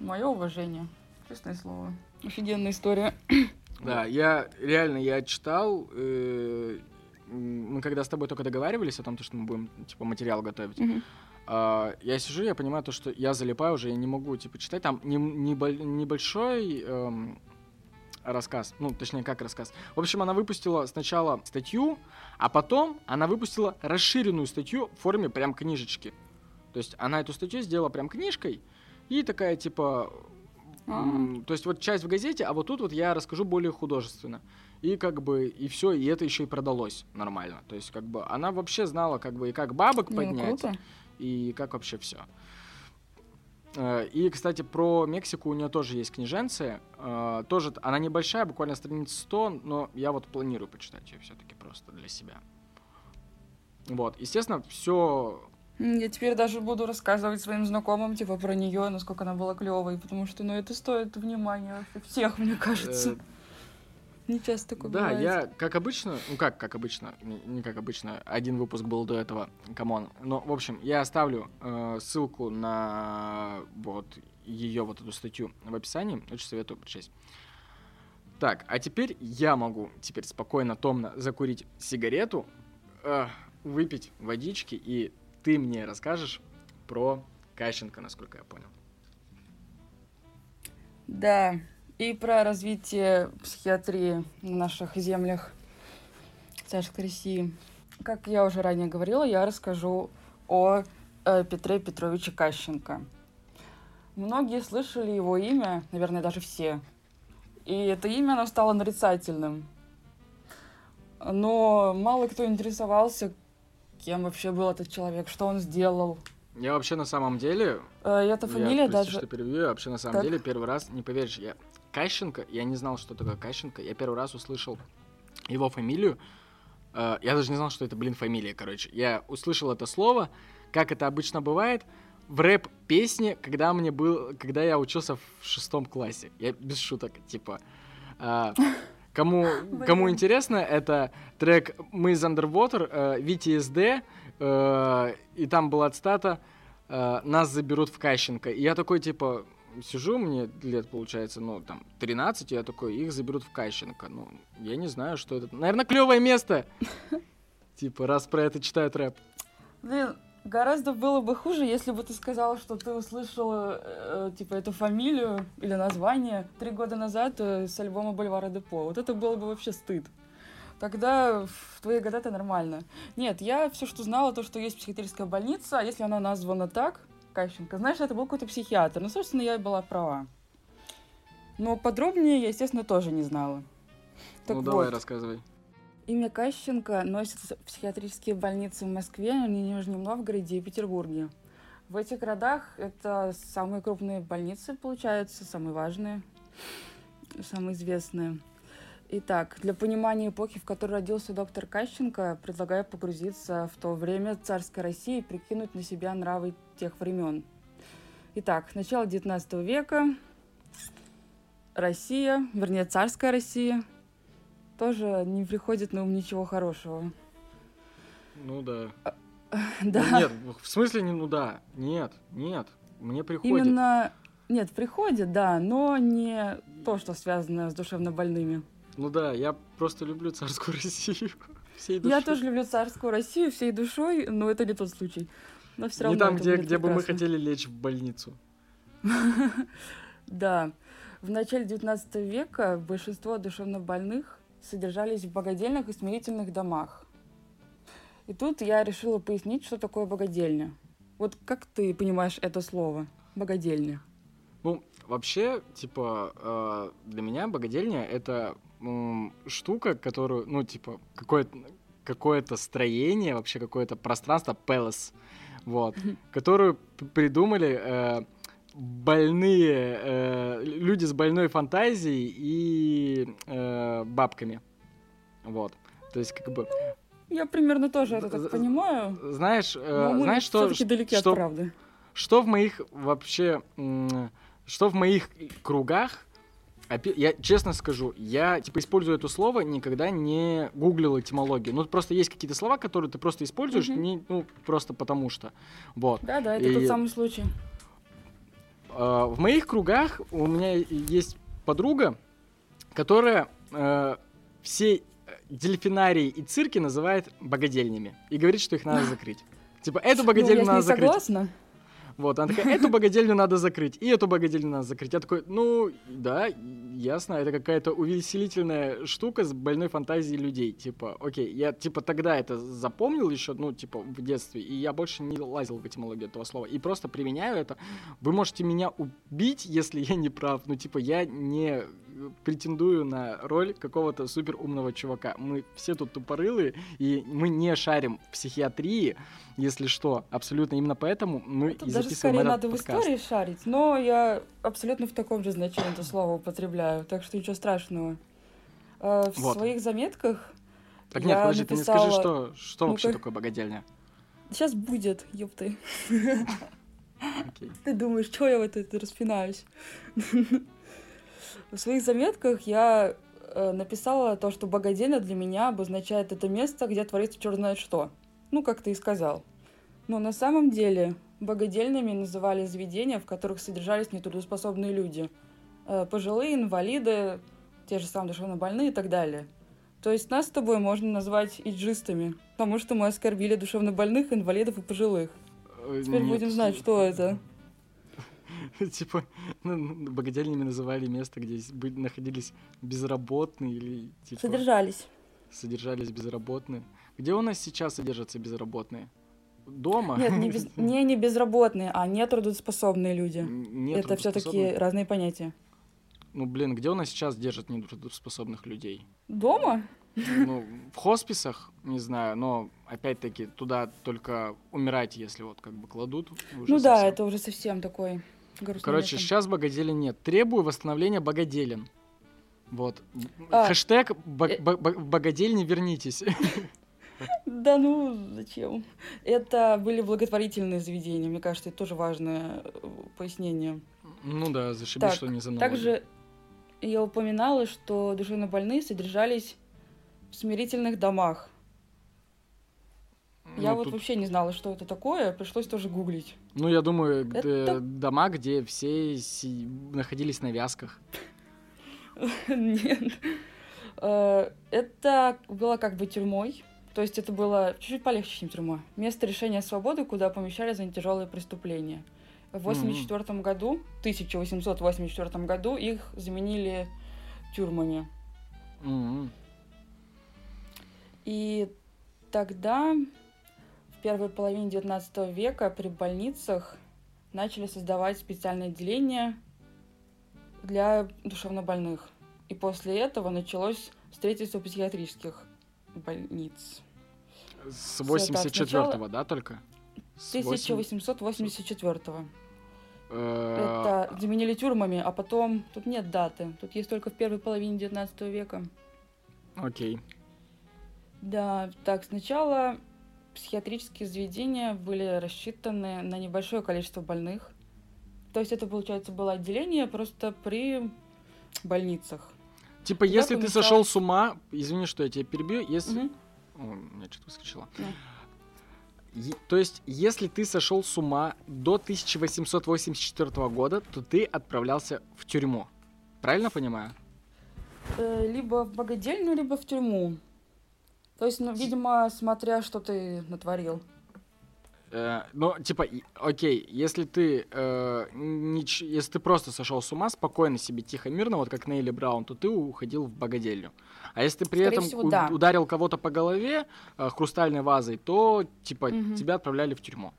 Мое уважение. Честное слово. Офигенная история. Да, я реально я читал. э, мы когда с тобой только договаривались о том, то, что мы будем типа материал готовить, Мгм. а, я сижу, я понимаю то, что я залипаю уже, я не могу типа читать. Там не, небо- небольшой эм, рассказ, ну точнее как рассказ. В общем, она выпустила сначала статью, а потом она выпустила расширенную статью в форме прям книжечки. То есть она эту статью сделала прям книжкой и такая типа А. То есть вот часть в газете, а вот тут вот я расскажу более художественно. И как бы, и все, и это еще и продалось нормально. То есть как бы она вообще знала как бы и как бабок ну поднять, и как вообще все. И, кстати, про Мексику у нее тоже есть книженция. Э, Тоже она небольшая, буквально страниц 100, но я вот планирую почитать ее все-таки просто для себя. Вот, естественно, все Я теперь даже буду рассказывать своим знакомым, типа, про нее, насколько она была клевой, потому что, ну, это стоит внимания всех, мне кажется. Не часто такое Да, бывает. я, как обычно, ну как, как обычно, не, не как обычно, один выпуск был до этого, come on. Но, в общем, я оставлю э, ссылку на вот ее вот эту статью в описании, очень советую прочесть. Так, а теперь я могу теперь спокойно, томно закурить сигарету, э, выпить водички, и ты мне расскажешь про Кащенко, насколько я понял. Да, и про развитие психиатрии на наших землях царской России. Как я уже ранее говорила, я расскажу о э, Петре Петровиче Кащенко. Многие слышали его имя, наверное, даже все. И это имя, оно стало нарицательным. Но мало кто интересовался, кем вообще был этот человек, что он сделал. Я вообще на самом деле Э, и эта Я, фамилия прости, даже... что перебью, я вообще на самом Так. деле первый раз, не поверишь, я Кащенко, я не знал, что такое Кащенко, я первый раз услышал его фамилию, Э, я даже не знал, что это, блин, фамилия, короче. Я услышал это слово, как это обычно бывает, в рэп-песне, когда мне был, когда я учился в шестом классе. Я без шуток, типа. а, кому, кому интересно, это трек «Мы из Underwater», э, VTSD, э, и там была цитата э, «Нас заберут в Кащенко». И я такой, типа, сижу, мне лет, получается, ну, там, 13, и я такой, их заберут в Кащенко. Ну, я не знаю, что это. Наверное, клевое место. Типа, раз про это читают рэп. Блин, гораздо было бы хуже, если бы ты сказала, что ты услышала, э, типа, эту фамилию или название три года назад э, с альбома Бульвара Депо. Вот это было бы вообще стыд. Тогда в твои года это нормально. Нет, я все, что знала, то, что есть психиатрическая больница, а если она названа так, Кащенко, знаешь, это был какой-то психиатр. Ну, собственно, я и была права. Но подробнее я, естественно, тоже не знала. Так ну, вот. давай, рассказывай. Имя Кащенко носит психиатрические больницы в Москве, Нижнем Новгороде и Петербурге. В этих городах это самые крупные больницы, получаются, самые важные, самые известные. Итак, для понимания эпохи, в которой родился доктор Кащенко, предлагаю погрузиться в то время царской России и прикинуть на себя нравы тех времен. Итак, начало 19 века, Россия, вернее, царская Россия, тоже не приходит на ум ничего хорошего. Ну да. Да, Ну, Нет, в смысле не ну да. Нет, нет. Мне приходит. именно... Нет, приходит, да, но не то, что связано с душевно больными. Ну да, я просто люблю царскую Россию. Всей душой. Я тоже люблю царскую Россию всей душой, но это не тот случай. Но все равно Не там, где, где бы мы хотели лечь в больницу. Да. В начале 19 века большинство душевнобольных содержались в богадельных и смирительных домах. И тут я решила пояснить, что такое богадельня. Вот как ты понимаешь это слово? Богадельня. Ну, вообще, типа, э, для меня богадельня это штука, которую, ну, типа, какое-то какое-то строение, вообще какое-то пространство, palace, вот, которую придумали э, больные э, люди с больной фантазией и э, бабками, вот. То есть, как бы, Я примерно тоже это так понимаю. знаешь, э, знаешь, что, все-таки далеки что, от правды. что в моих вообще, что в моих кругах, я честно скажу, я типа использую это слово, никогда не гуглил этимологию. Ну просто есть какие-то слова, которые ты просто используешь, Мгм. не, ну просто потому что, вот. Да, да, это И- тот самый случай. Э, в моих кругах у меня есть подруга, которая э, все дельфинарии и цирки называет богадельнями и говорит, что их надо закрыть. Типа эту Ну, богадельню с надо закрыть. согласна. Вот, она такая, эту богадельню надо закрыть, и эту богадельню надо закрыть. Я такой, ну, да, ясно, это какая-то увеселительная штука с больной фантазией людей. Типа, окей, я, типа, тогда это запомнил еще, ну, типа, в детстве, и я больше не лазил в этимологию этого слова. И просто применяю это. Вы можете меня убить, если я не прав. Ну, типа, я не претендую на роль какого-то супер умного чувака. Мы все тут тупорылые, и мы не шарим в психиатрии, если что. Абсолютно именно поэтому мы Тут и даже скорее надо в подкаст. истории шарить, но я абсолютно в таком же значении это слово употребляю, так что ничего страшного. Э, В Вот. своих заметках Так нет, я подожди, ты мне скажи, написала- что, что Ну-ка. вообще такое богадельня? Сейчас будет, ёпты. Окей. Ты думаешь, что я в это, это распинаюсь? В своих заметках я э, написала то, что богадельня для меня обозначает это место, где творится черт знает что. Ну, как ты и сказал. Но на самом деле богадельнями называли заведения, в которых содержались нетрудоспособные люди. Э, Пожилые, инвалиды, те же самые душевнобольные и так далее. То есть нас с тобой можно назвать иджистами, потому что мы оскорбили душевнобольных, инвалидов и пожилых. Э, Теперь нет, будем знать, что это. Типа, ну, ну, богадельнями называли место, где находились безработные или типа Содержались. содержались безработные. Где у нас сейчас содержатся безработные? Дома? Нет, не, без- не, не безработные, а нетрудоспособные люди. Нет это все-таки разные понятия. Ну, блин, где у нас сейчас держат нетрудоспособных людей? Дома? Ну, в хосписах, не знаю, но опять-таки туда только умирать, если вот как бы кладут. ну да, совсем. это уже совсем такой грустный Короче, сейчас богоделин нет. Требую восстановления богоделин. Вот. А, Хэштег э- бо- бо- богодельни вернитесь. Да ну, зачем? Это были благотворительные заведения, мне кажется, это тоже важное э, пояснение. ну да, зашибись, что не за налоги. Также я упоминала, что душевнобольные содержались в смирительных домах. Я Ну, вот тут- вообще не знала, что это такое, пришлось тоже гуглить. Ну, я думаю, Это- дома, где все си- находились на вязках. Нет. Э, Это было как бы тюрьмой. То есть это было чуть-чуть полегче, чем тюрьма. Место решения свободы, куда помещали за тяжелые преступления. В 1984 году, 1884 году их заменили тюрьмами. И тогда, в первой половине 19 века, при больницах начали создавать специальные отделения для душевнобольных. И после этого началось строительство психиатрических больниц. С так, 84-го, сначала- да, только? С восемь- 1884 Э, Это заменили тюрьмами, а потом... Тут нет даты. Тут есть только в первой половине 19 века. Окей. Да, так, сначала психиатрические заведения были рассчитаны на небольшое количество больных. То есть это, получается, было отделение просто при больницах. Типа, Туда если ты помещалось- сошел с ума, извини, что я тебя перебью, если... Мгм. О, меня что-то выскочило. Да. Е- То есть, если ты сошел с ума до 1884 года, то ты отправлялся в тюрьму. Правильно понимаю? Э, Либо в богадельню, либо в тюрьму. То есть, ну, видимо, смотря, что ты натворил. Э, ну, типа, окей, если ты, э, нич- если ты просто сошел с ума, спокойно себе, тихо, мирно, вот как Нейли Браун, то ты уходил в богадельню. А если ты при Скорее этом всего, у- да. ударил кого-то по голове э, хрустальной вазой, то, типа, Мгм. тебя отправляли в тюрьму.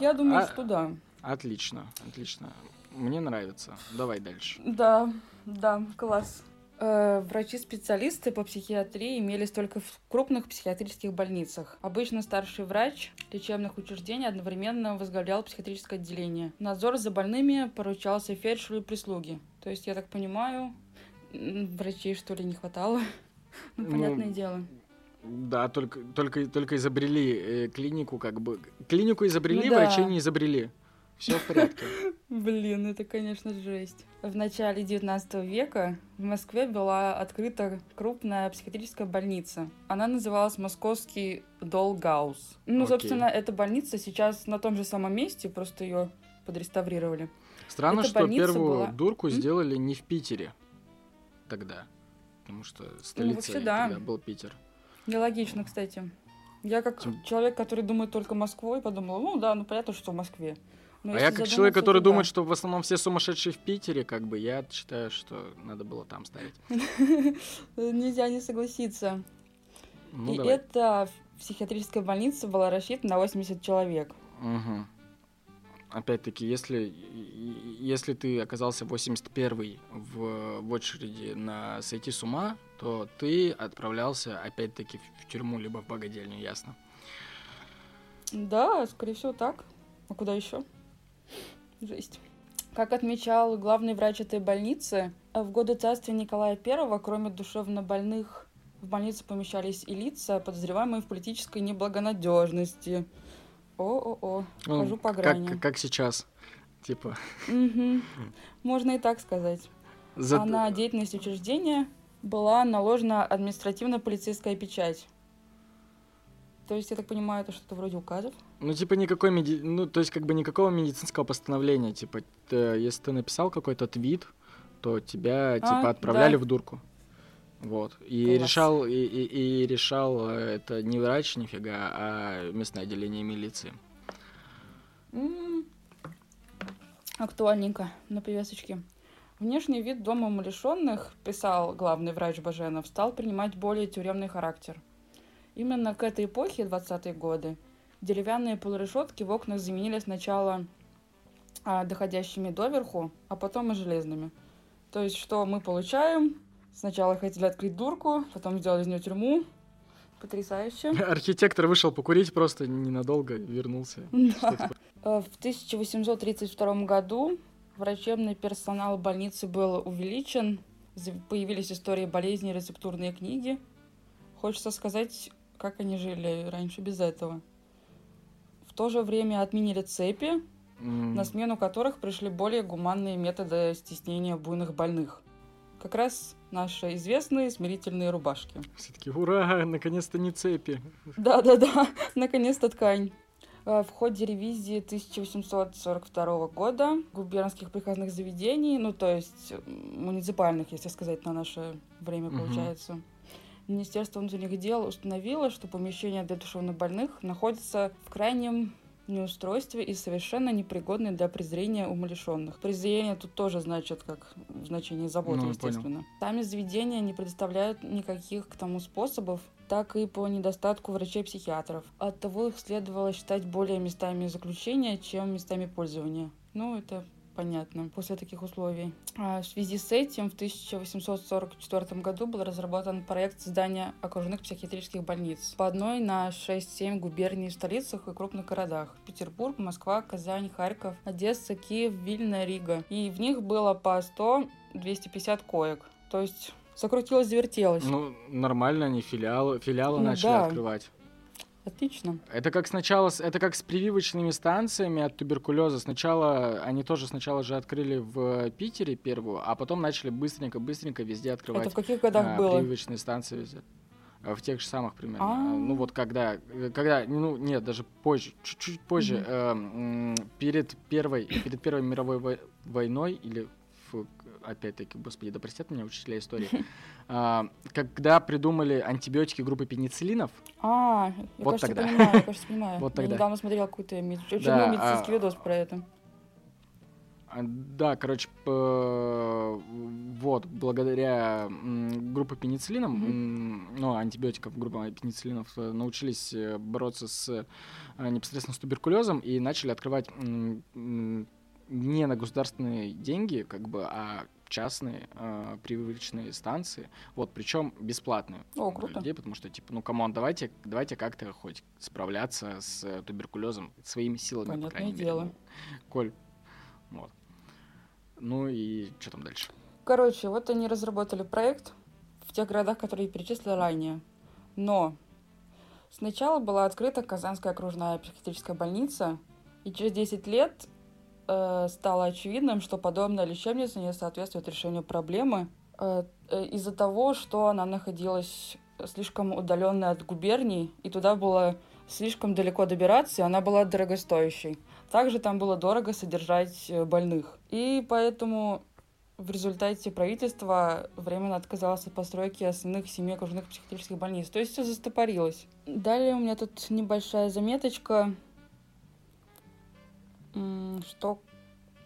Я думаю, А- что да. Отлично, отлично. Мне нравится. Давай дальше. Да, да, класс. Э, Врачи-специалисты по психиатрии имелись только в крупных психиатрических больницах. Обычно старший врач лечебных учреждений одновременно возглавлял психиатрическое отделение. Надзор за больными поручался фельдшеру и прислуге. То есть, я так понимаю, врачей, что ли, не хватало? Ну, Ну, понятное дело. Да, только, только, только изобрели э, клинику, как бы. Клинику изобрели, Ну да. врачей не изобрели. Все в порядке. Блин, это, конечно, жесть. В начале 19 века в Москве была открыта крупная психиатрическая больница. Она называлась Московский Долгаус. Ну, Окей. собственно, эта больница сейчас на том же самом месте, просто ее подреставрировали. Странно, Эта что первую была- дурку М? сделали не в Питере тогда. Потому что столицей вообще да. тогда был Питер. Нелогично, кстати. Я как Тем- человек, который думает только Москвой, подумала, ну да, ну понятно, что в Москве. Но а если я как человек, который то да. думает, что в основном все сумасшедшие в Питере, как бы, я считаю, что надо было там ставить. Нельзя не согласиться. Ну, И давай. эта психиатрическая больница была рассчитана на 80 человек. Мгм. Опять-таки, если, если ты оказался 81-й в, в очереди на сойти с ума, то ты отправлялся, опять-таки, в, в тюрьму, либо в богадельню, ясно. Да, скорее всего так. А куда еще? Жесть. Как отмечал главный врач этой больницы, в годы царствия Николая I, кроме душевнобольных, в больницу помещались и лица, подозреваемые в политической неблагонадежности. О-о-о, Ну, хожу по как, грани. как сейчас. Типа, Мгм. Можно и так сказать. за- А на деятельность учреждения была наложена административно-полицейская печать. То есть, я так понимаю, это что-то вроде указов? ну, типа, никакой меди... Ну, то есть, как бы никакого медицинского постановления. Типа, т- если ты написал какой-то твит, то тебя, типа, А, отправляли да. в дурку. Вот. И Класс. решал, и, и- и решал э, это не врач нифига, а местное отделение милиции. М, Актуальненько, на повесточке. Внешний вид дома умалишенных, писал главный врач Баженов, стал принимать более тюремный характер. Именно к этой эпохе, 20-е годы, деревянные полурешетки в окнах заменили сначала а, доходящими доверху, а потом и железными. То есть, что мы получаем? Сначала хотели открыть дурку, потом сделали из нее тюрьму. Потрясающе. Архитектор вышел покурить просто ненадолго, вернулся. Типа, Э, В 1832 году врачебный персонал больницы был увеличен, появились истории болезней, рецептурные книги. Хочется сказать, как они жили раньше без этого. В то же время отменили цепи, м, на смену которых пришли более гуманные методы стеснения буйных больных. Как раз наши известные смирительные рубашки. Все таки ура, наконец-то не цепи. Да-да-да, наконец-то ткань. Э, В ходе ревизии 1842 года губернских приказных заведений, ну то есть муниципальных, если сказать на наше время Мгм. получается, Министерство внутренних дел установило, что помещения для душевнобольных находятся в крайнем неустройстве и совершенно непригодны для презрения умалишенных. Презрение тут тоже значит как в значении заботы, Ну, понял. естественно. Сами заведения не предоставляют никаких к тому способов, так и по недостатку врачей-психиатров. Оттого их следовало считать более местами заключения, чем местами пользования. Ну, это понятно после таких условий. А в связи с этим в 1844 году был разработан проект создания окружных психиатрических больниц по одной на 6-7 губерний в столицах и крупных городах. Петербург, Москва, Казань, Харьков, Одесса, Киев, Вильна, Рига. И в них было по 100-250 коек. То есть закрутилось, завертелось. Ну, нормально, они филиалы, филиалы Ну начали да. открывать. Отлично. Это как сначала, это как с прививочными станциями от туберкулеза. Сначала, они тоже сначала же открыли в Питере первую, а потом начали быстренько-быстренько везде открывать Это в каких годах а, было? прививочные станции везде. А, В тех же самых примерно. А. А, Ну вот когда, когда, ну нет, даже позже, чуть-чуть позже, э, перед первой, перед первой мировой вой- войной или в- опять-таки, господи, да простят меня учителя истории, а, когда придумали антибиотики группы пенициллинов, А, я, Вот кажется, тогда. понимаю, я, кажется, понимаю. Вот Я тогда. недавно смотрела какой-то Да, много медицинский а- видос про это. А, Да, короче, вот, благодаря группе м, ну, антибиотиков группы пенициллинов э, научились э, бороться с э, непосредственно с туберкулезом и начали открывать не на государственные деньги, как бы, а частные э, привычные станции, вот, причем бесплатные О, круто. людей, потому что, типа, ну, come on, давайте, давайте как-то хоть справляться с туберкулезом своими силами, по Понятное крайней мере. дело. Коль, вот. Ну и что там дальше? Короче, вот они разработали проект в тех городах, которые я перечислила ранее. Но сначала была открыта Казанская окружная психиатрическая больница, и через 10 лет э, стало очевидным, что подобная лечебница не соответствует решению проблемы э, э, из-за того, что она находилась слишком удаленно от губерний, и туда было слишком далеко добираться, и она была дорогостоящей. Также там было дорого содержать больных. И поэтому в результате правительство временно отказалось от постройки основных семи окружных психиатрических больниц. То есть все застопорилось. Далее у меня тут небольшая заметочка, что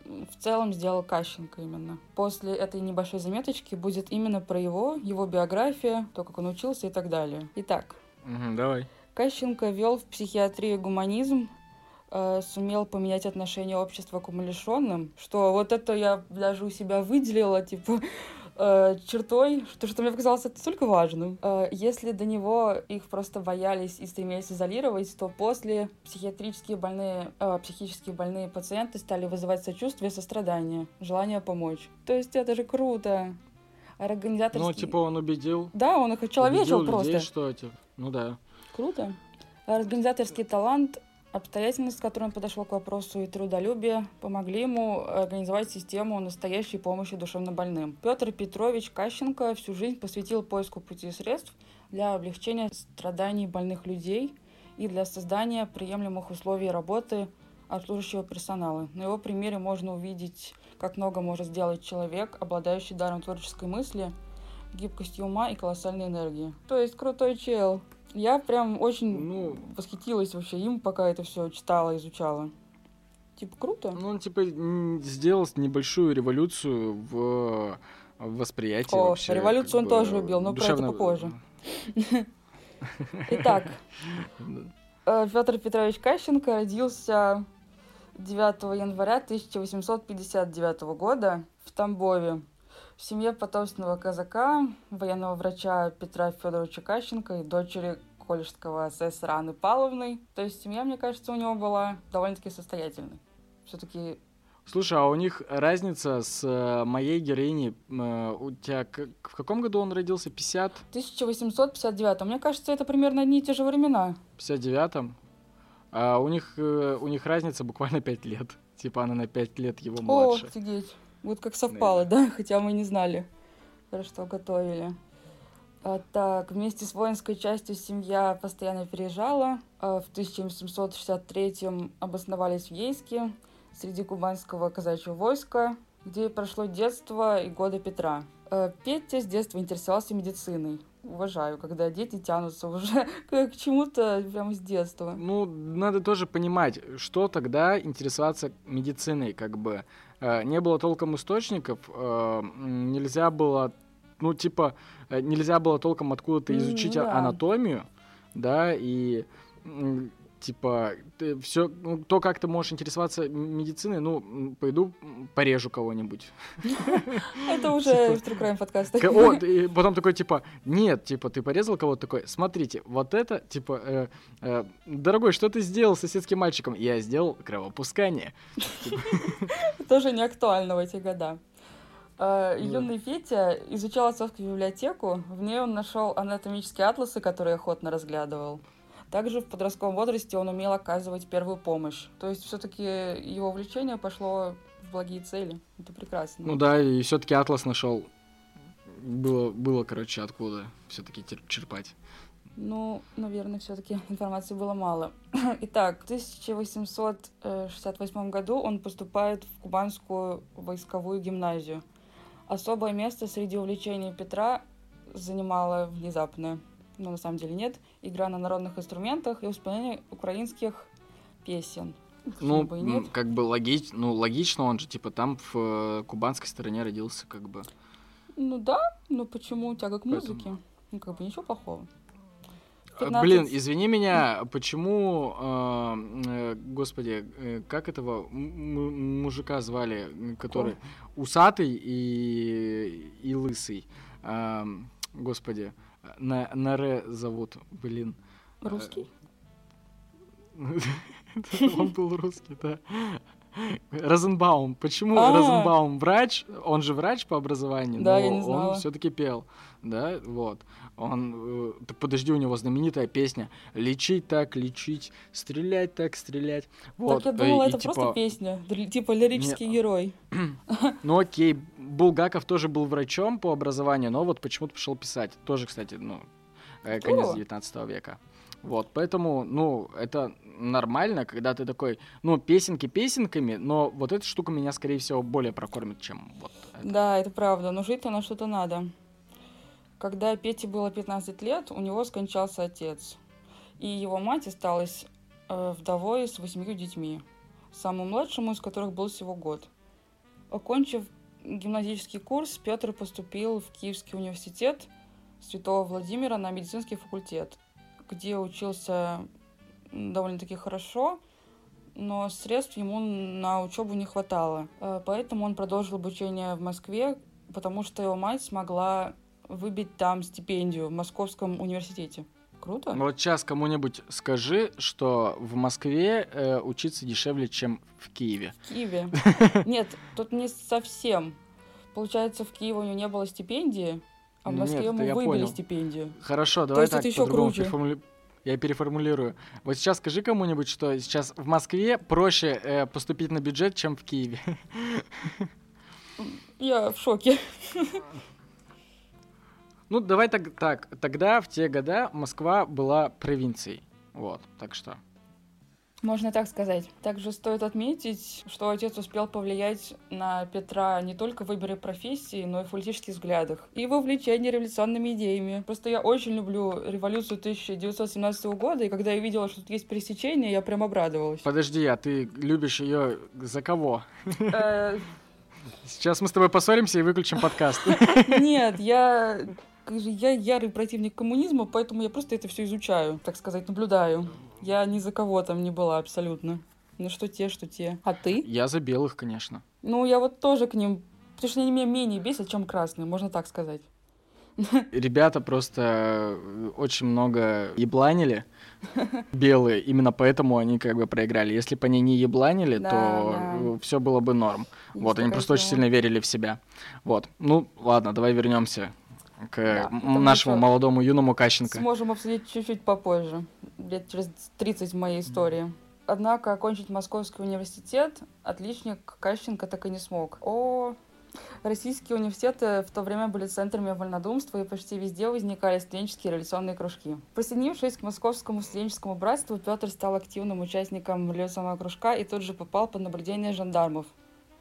в целом сделал Кащенко именно. После этой небольшой заметочки будет именно про его, его биография, то, как он учился и так далее. Итак, Мгм, давай. Кащенко вел в психиатрии гуманизм, э, сумел поменять отношение общества к умалишенным, что вот это я даже у себя выделила, типа, э, чертой, что, что мне показалось это столько важным. Э, если до него их просто боялись и стремились изолировать, то после психиатрические больные, э, психически больные пациенты стали вызывать сочувствие, сострадание, желание помочь. То есть это же круто. Организаторский... Ну, типа, он убедил. Да, он их очеловечил убедил людей, просто. что, типа, ну да. Круто. Организаторский талант, обстоятельность, с которой он подошел к вопросу, и трудолюбие помогли ему организовать систему настоящей помощи душевнобольным. Петр Петрович Кащенко всю жизнь посвятил поиску пути и средств для облегчения страданий больных людей и для создания приемлемых условий работы обслуживающего персонала. На его примере можно увидеть, как много может сделать человек, обладающий даром творческой мысли, гибкостью ума и колоссальной энергии. То есть крутой чел. Я прям очень Ну, восхитилась вообще им, пока это все читала, изучала. Типа круто. ну, он, типа, сделал небольшую революцию в восприятии О, вообще. революцию он бы, тоже убил, но про это душевно- попозже. Итак, Петр Петрович Кащенко родился 9 января 1859 года в Тамбове в семье потомственного казака, военного врача Петра Федоровича Кащенко и дочери колледжского асессора Анны Павловны. То есть семья, мне кажется, у него была довольно-таки состоятельной. Все-таки Слушай, а у них разница с э, моей героиней. э, У тебя в каком году он родился? 50? 1859. Мне кажется, это примерно одни и те же времена. 59-м? А у них, э, у них разница буквально 5 лет. Типа она на 5 лет его О, младше. офигеть. Вот как совпало, да? Хотя мы не знали, про что готовили. А, так, вместе с воинской частью семья постоянно переезжала. А, в 1763 обосновались в Ейске среди кубанского казачьего войска, где прошло детство и годы Петра. А, Петя с детства интересовался медициной. Уважаю, когда дети тянутся уже к чему-то прямо с детства. Ну, надо тоже понимать, что тогда интересоваться медициной, как бы. Не было толком источников, нельзя было, ну, типа, э, нельзя было толком откуда-то изучить ну а- да. анатомию, да, и, типа, все, ну, то, как ты можешь интересоваться медициной, ну, пойду порежу кого-нибудь. Это уже Типа, True Crime подкаст. К- Вот, и потом такой, типа, нет, типа, ты порезал кого-то такой, смотрите, вот это, типа, э, э, дорогой, что ты сделал с соседским мальчиком? Я сделал кровопускание. тоже не актуально в эти года. Э. Юный Петя изучал отцовскую библиотеку. В ней он нашел анатомические атласы, которые охотно разглядывал. Также в подростковом возрасте он умел оказывать первую помощь. То есть все-таки его увлечение пошло в благие цели. Это прекрасно. Ну да, и все-таки Атлас нашел. Было, было, короче, откуда все-таки черпать. Ну, наверное, все-таки информации было мало. Итак, в 1868 году он поступает в Кубанскую войсковую гимназию. Особое место среди увлечений Петра занимала внезапная, но на самом деле нет, игра на народных инструментах и исполнение украинских песен. Ну, бы нет? как бы логич, ну, логично, он же, типа, там в э, кубанской стороне родился, как бы. Ну да, но почему тяга к Поэтому- музыке? Ну, как бы ничего плохого. 15. Блин, извини меня, почему, э, э, господи, э, как этого мужика звали, который усатый и, и лысый? Эм, господи, на, на Ре зовут, блин. Русский? Он был русский, да. Розенбаум. Почему А. Розенбаум врач? Он же врач по образованию, Да, но он все-таки пел, да, вот. Он, э, подожди, у него знаменитая песня «Лечить так, лечить, стрелять так, стрелять». Вот. так я э, думала, и это типа, просто песня. Др- Типа лирический герой. Ну окей, Булгаков тоже был врачом по образованию, но вот почему-то пошел писать. Тоже, кстати, ну, э, конец Здорово. 19 века. Вот, поэтому, ну, это нормально, когда ты такой, ну, песенки песенками, но вот эта штука меня, скорее всего, более прокормит, чем вот это. Да, это правда, но жить-то на что-то надо. Когда Пете было 15 лет, у него скончался отец. И его мать осталась э, вдовой с восьмью детьми, самому младшему из которых был всего год. Окончив гимназический курс, Петр поступил в Киевский университет Святого Владимира на медицинский факультет, где учился довольно-таки хорошо, но средств ему на учебу не хватало. Э, Поэтому он продолжил обучение в Москве, потому что его мать смогла выбить там стипендию в Московском университете. Круто? Ну вот сейчас кому-нибудь скажи, что в Москве э, учиться дешевле, чем в Киеве. В Киеве. Нет, тут не совсем. Получается, в Киеве у него не было стипендии, а в Нет, Москве это ему выбили понял. стипендию. Хорошо, давай есть так по-другому переформули- Я переформулирую. Вот сейчас скажи кому-нибудь, что сейчас в Москве проще э, поступить на бюджет, чем в Киеве. Я в шоке. Ну, давай так, так. Тогда, в те года, Москва была провинцией. Вот, так что. Можно так сказать. Также стоит отметить, что отец успел повлиять на Петра не только в выборе профессии, но и в политических взглядах и в увлечении революционными идеями. Просто я очень люблю революцию 1917 года, и когда я видела, что тут есть пересечение, я прям обрадовалась. Подожди, а ты любишь ее за кого? Э, Сейчас мы с тобой поссоримся и выключим подкаст. Нет, я я ярый противник коммунизма, поэтому я просто это все изучаю, так сказать, наблюдаю. Я ни за кого там не была абсолютно. Ну что те, что те. А ты? Я за белых, конечно. Ну, я вот тоже к ним... Потому что они меня менее бесят, чем красные, можно так сказать. Ребята просто э, очень много ебланили белые, именно поэтому они как бы проиграли. Если бы они не ебланили, Да, то все было бы норм. Есть Вот, они просто очень сильно верили в себя. Вот. Ну, ладно, давай вернемся к Да, нашему молодому юному Кащенко. Сможем обсудить чуть-чуть попозже, лет через 30 в моей истории. Однако окончить Московский университет отличник Кащенко так и не смог. О, российские университеты в то время были центрами вольнодумства, и почти везде возникали студенческие революционные кружки. Присоединившись к Московскому студенческому братству, Петр стал активным участником революционного кружка и тут же попал под наблюдение жандармов.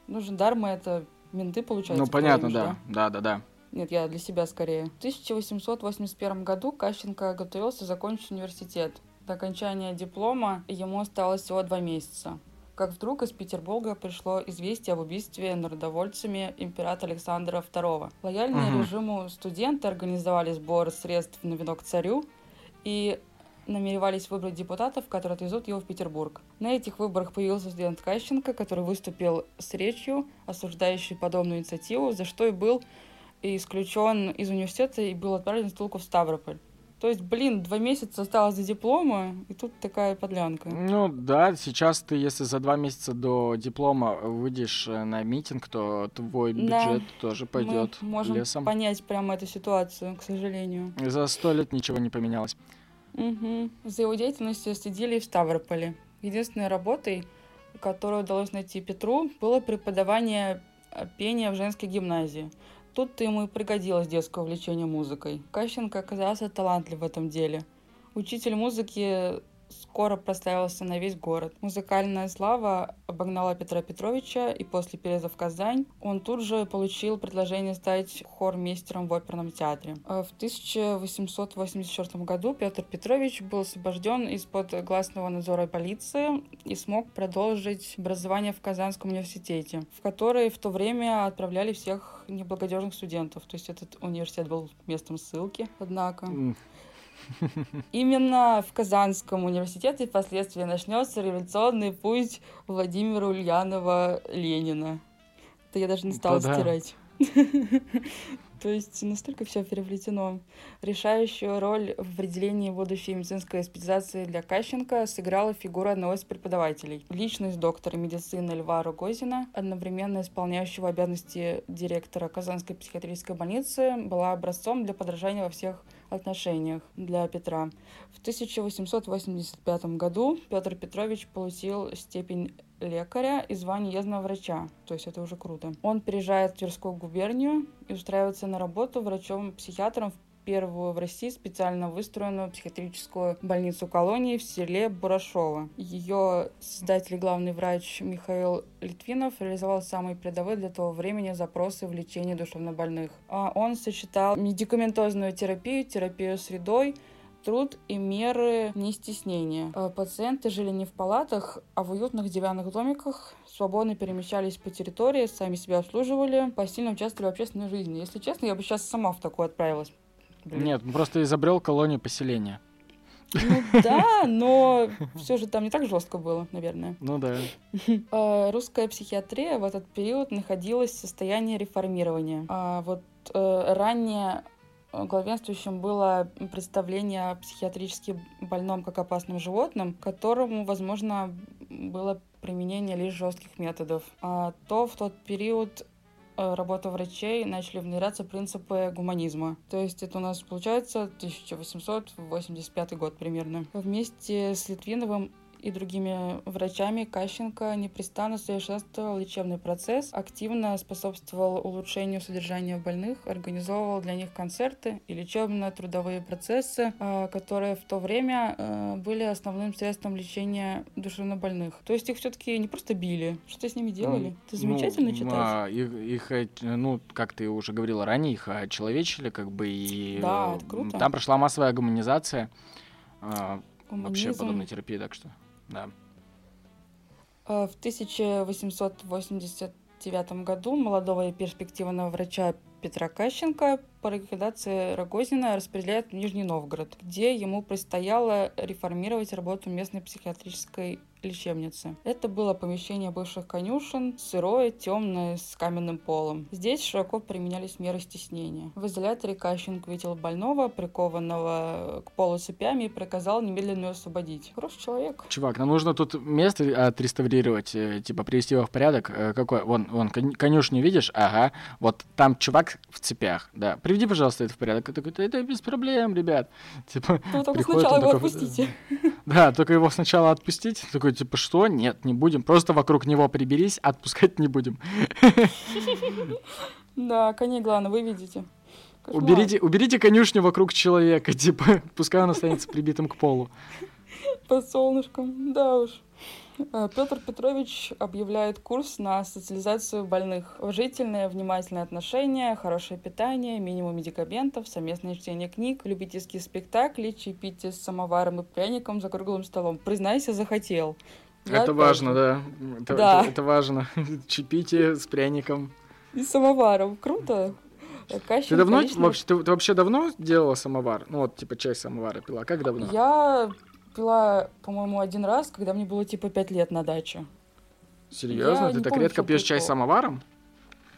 Ну, жандармы — это менты, получается. Ну, понятно, да. Да, да, да. Нет, я для себя скорее. В 1881 году Кащенко готовился закончить университет. До окончания диплома ему осталось всего два месяца. Как вдруг из Петербурга пришло известие об убийстве народовольцами императора Александра II. Лояльные Мгм. режиму студенты организовали сбор средств на венок царю и намеревались выбрать депутатов, которые отвезут его в Петербург. На этих выборах появился студент Кащенко, который выступил с речью, осуждающей подобную инициативу, за что и был исключен из университета и был отправлен в ссылку в Ставрополь. То есть, блин, два месяца осталось до диплома, и тут такая подлянка. Ну да, сейчас ты, если за два месяца до диплома выйдешь э, на митинг, то твой Да. бюджет тоже пойдет Мы можем лесом. понять прямо эту ситуацию, к сожалению. За сто лет ничего не поменялось. Мгм. За его деятельностью следили и в Ставрополе. Единственной работой, которую удалось найти Петру, было преподавание э, пения в женской гимназии. Тут-то ему и пригодилось детское увлечение музыкой. Кащенко оказался талантлив в этом деле. Учитель музыки скоро прославился на весь город. Музыкальная слава обогнала Петра Петровича, и после переезда в Казань он тут же получил предложение стать хормейстером в оперном театре. А В 1884 году Петр Петрович был освобожден из-под гласного надзора полиции и смог продолжить образование в Казанском университете, в который в то время отправляли всех неблагодежных студентов. То есть этот университет был местом ссылки, однако. Именно в Казанском университете впоследствии начнется революционный путь Владимира Ульянова Ленина. Это я даже не стала Да-да. стирать. То есть настолько все переплетено. Решающую роль в определении будущей медицинской специализации для Кащенко сыграла фигура одного из преподавателей. Личность доктора медицины Льва Рогозина, одновременно исполняющего обязанности директора Казанской психиатрической больницы, была образцом для подражания во всех отношениях для Петра. В 1885 году Петр Петрович получил степень лекаря и звание ездного врача. То есть это уже круто. Он переезжает в Тверскую губернию и устраивается на работу врачом-психиатром в первую в России специально выстроенную психиатрическую больницу колонии в селе Бурашово. Ее создатель и главный врач Михаил Литвинов реализовал самые передовые для того времени запросы в лечении душевнобольных. А Он сочетал медикаментозную терапию, терапию средой, труд и меры нестеснения. Э, Пациенты жили не в палатах, а в уютных деревянных домиках, свободно перемещались по территории, сами себя обслуживали, посильно участвовали в общественной жизни. Если честно, я бы сейчас сама в такое отправилась. Нет, просто изобрел колонию поселения. Ну да, но все же там не так жестко было, наверное. Ну да. Э, Русская психиатрия в этот период находилась в состоянии реформирования. А вот э, ранее главенствующим было представление о психиатрически больном как опасном животном, которому, возможно, было применение лишь жестких методов. А то в тот период э, работы врачей начали внедряться принципы гуманизма. То есть это у нас получается 1885 год примерно. Вместе с Литвиновым и другими врачами Кащенко непрестанно совершенствовал лечебный процесс, активно способствовал улучшению содержания больных, организовывал для них концерты и лечебно-трудовые процессы, а, которые в то время э, были основным средством лечения душевнобольных. То есть их все-таки не просто били, что с ними делали? Это замечательно Ну, читать. а, их, их, ну, как ты уже говорила ранее, их очеловечили, как бы, и Да, э, это круто. там прошла массовая гуманизация а, вообще Гуманизм. подобной терапии, так что, да. Э, В 1889 году молодого и перспективного врача Петра Кащенко по рекомендации Рогозина распределяют в Нижний Новгород, где ему предстояло реформировать работу местной психиатрической лечебницы. Это было помещение бывших конюшен, сырое, темное, с каменным полом. Здесь широко применялись меры стеснения. В изоляторе Кащенко увидел больного, прикованного к полу цепями, и приказал немедленно освободить. Хороший человек. Чувак, нам нужно тут место отреставрировать, э, типа привести его в порядок. Э, Какой? Вон, вон, кон- конюшню видишь? Ага. Вот там чувак в цепях, да. Приведи, пожалуйста, это в порядок. Я такой, «Да это без проблем, ребят. Типа, Ну, только сначала его такой, отпустите. Да, только его сначала отпустить. Такой, типа, что? Нет, не будем. Просто вокруг него приберись, отпускать не будем. Да, коней главное, вы видите. Уберите, уберите конюшню вокруг человека, типа, пускай он останется прибитым к полу. Под солнышком, да уж. Петр Петрович объявляет курс на социализацию больных. Уважительное, внимательное отношение, хорошее питание, минимум медикаментов, совместное чтение книг, любительские спектакли, чаепитие с самоваром и пряником за круглым столом. Признайся, захотел. Я Это важно, да. Это, Да. это- это важно. Чипите с пряником. И самоваром. Круто. Ты Кащенко давно лично- вообще, ты, ты вообще давно делала самовар? Ну вот, типа, чай самовара пила. Как давно? Я пила, по-моему, один раз, когда мне было типа пять лет на даче. Серьезно? я Ты так помню, редко пьешь чай прикол. самоваром?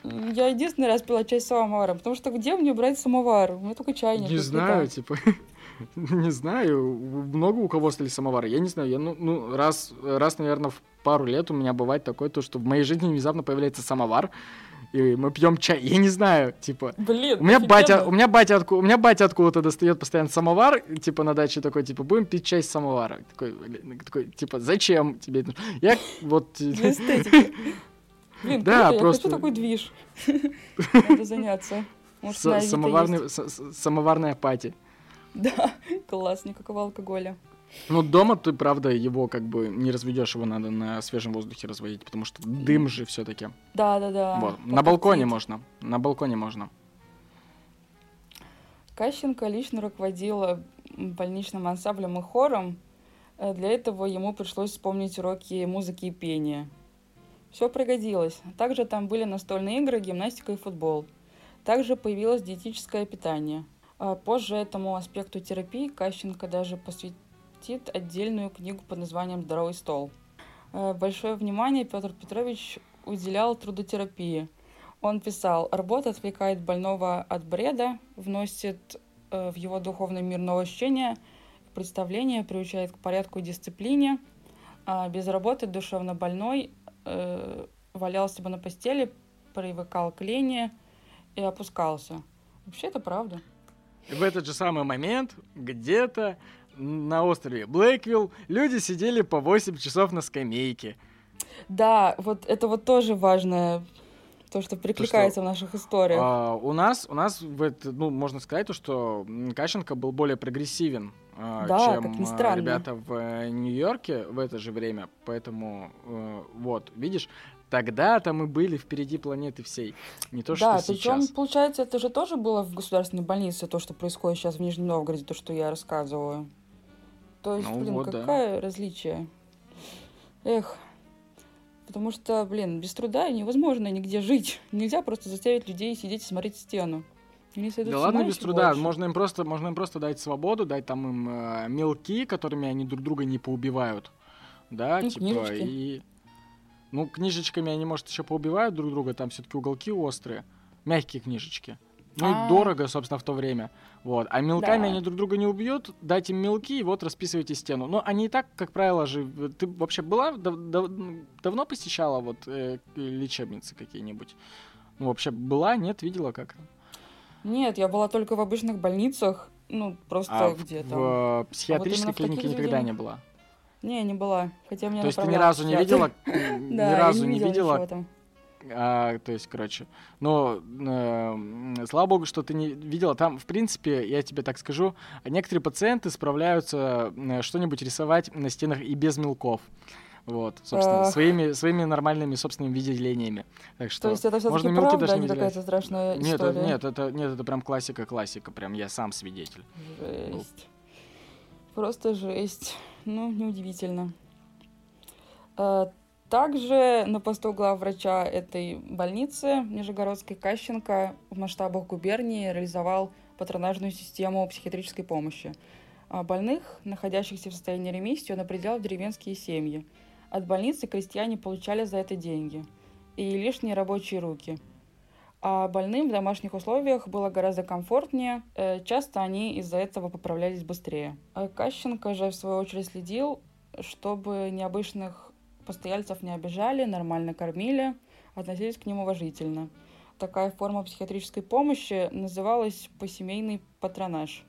Я единственный раз пила чай с самоваром, потому что где мне брать самовар? У меня только чайник. Не знаю, типа. Не знаю, много у кого стали самовары. Я не знаю, я ну, ну раз, раз, наверное, в пару лет у меня бывает такое, то, что в моей жизни внезапно появляется самовар, и мы пьем чай. Я не знаю, типа. Блин, У меня батя, офигенно. у меня батя, отку- у меня батя откуда-то достает постоянно самовар, типа на даче такой, типа, будем пить чай с самовара. Такой, такой, типа, зачем тебе это? нужно?» Я вот... Блин, Да, круто, просто- я хочу такой движ. Надо заняться. Может, самоварный, самоварная пати. Да, класс, никакого алкоголя. Ну, дома ты, правда, его как бы не разведешь, его надо на свежем воздухе разводить, потому что дым же все-таки. Да, да, да. Вот. На балконе можно. На балконе можно. Кащенко лично руководил э, больничным ансамблем и хором. Э, Для этого ему пришлось вспомнить уроки музыки и пения. Все пригодилось. Также там были настольные игры, гимнастика и футбол. Также появилось диетическое питание. А позже этому аспекту терапии Кащенко даже посвятит отдельную книгу под названием «Здоровый стол». Э, большое внимание Петр Петрович уделял трудотерапии. Он писал, работа отвлекает больного от бреда, вносит э, в его духовный мир новое ощущение, представление, приучает к порядку и дисциплине. А без работы душевно больной э, валялся бы на постели, привыкал к лени и опускался. Вообще это правда. В этот же самый момент где-то на острове Блэквилл люди сидели по 8 часов на скамейке. Да, вот это вот тоже важное, то, что прикликается то, что, в наших историях. А, у нас, у нас, в ну, можно сказать, то, что Кащенко был более прогрессивен, а, да, чем а, ребята в э, Нью-Йорке в это же время. Поэтому, э, вот, видишь, Тогда-то мы были впереди планеты всей, не то, да, что сейчас. Да, причем, получается, это же тоже было в государственной больнице, то, что происходит сейчас в Нижнем Новгороде, то, что я рассказываю. То есть, ну, блин, вот, какое да. различие? Эх, потому что, блин, без труда невозможно нигде жить. Нельзя просто заставить людей сидеть и смотреть в стену. да ладно без труда, можно им просто, можно им просто дать свободу, дать там им э, мелки, которыми они друг друга не поубивают, да, ну, типа книжечки. и ну, книжечками они, может, еще поубивают друг друга, там все-таки уголки острые. Мягкие книжечки. Ну и дорого, собственно, в то время. Вот. А мелками да. они друг друга не убьют, дать им мелки, и вот расписывайте стену. Но они и так, как правило же... Ты вообще была, дав дав давно посещала вот э, лечебницы какие-нибудь? Ну, вообще была, нет, видела как? Нет, я была только в обычных больницах, ну, просто а где-то. В, в психиатрической а вот клинике никогда не была? Не, не была. Хотя меня То есть ты ни разу не видела? Ни разу не видела? А, то есть, короче, но э, слава богу, что ты не видела. Там, в принципе, я тебе так скажу, некоторые пациенты справляются что-нибудь рисовать на стенах и без мелков. Вот, собственно, Ах. своими, своими нормальными собственными виделениями. Так что То есть это мелки правда, даже а не какая-то страшная нет, история? Это, нет, это, нет, это прям классика-классика, прям я сам свидетель. Жесть. Был. Просто жесть. Ну, неудивительно. А, также на посту главврача этой больницы Нижегородской Кащенко в масштабах губернии реализовал патронажную систему психиатрической помощи. А больных, находящихся в состоянии ремиссии, он определял в деревенские семьи. От больницы крестьяне получали за это деньги и лишние рабочие руки – а больным в домашних условиях было гораздо комфортнее, э, часто они из-за этого поправлялись быстрее. А Кащенко же, в свою очередь, следил, чтобы необычных постояльцев не обижали, нормально кормили, относились к ним уважительно. Такая форма психиатрической помощи называлась посемейный патронаж.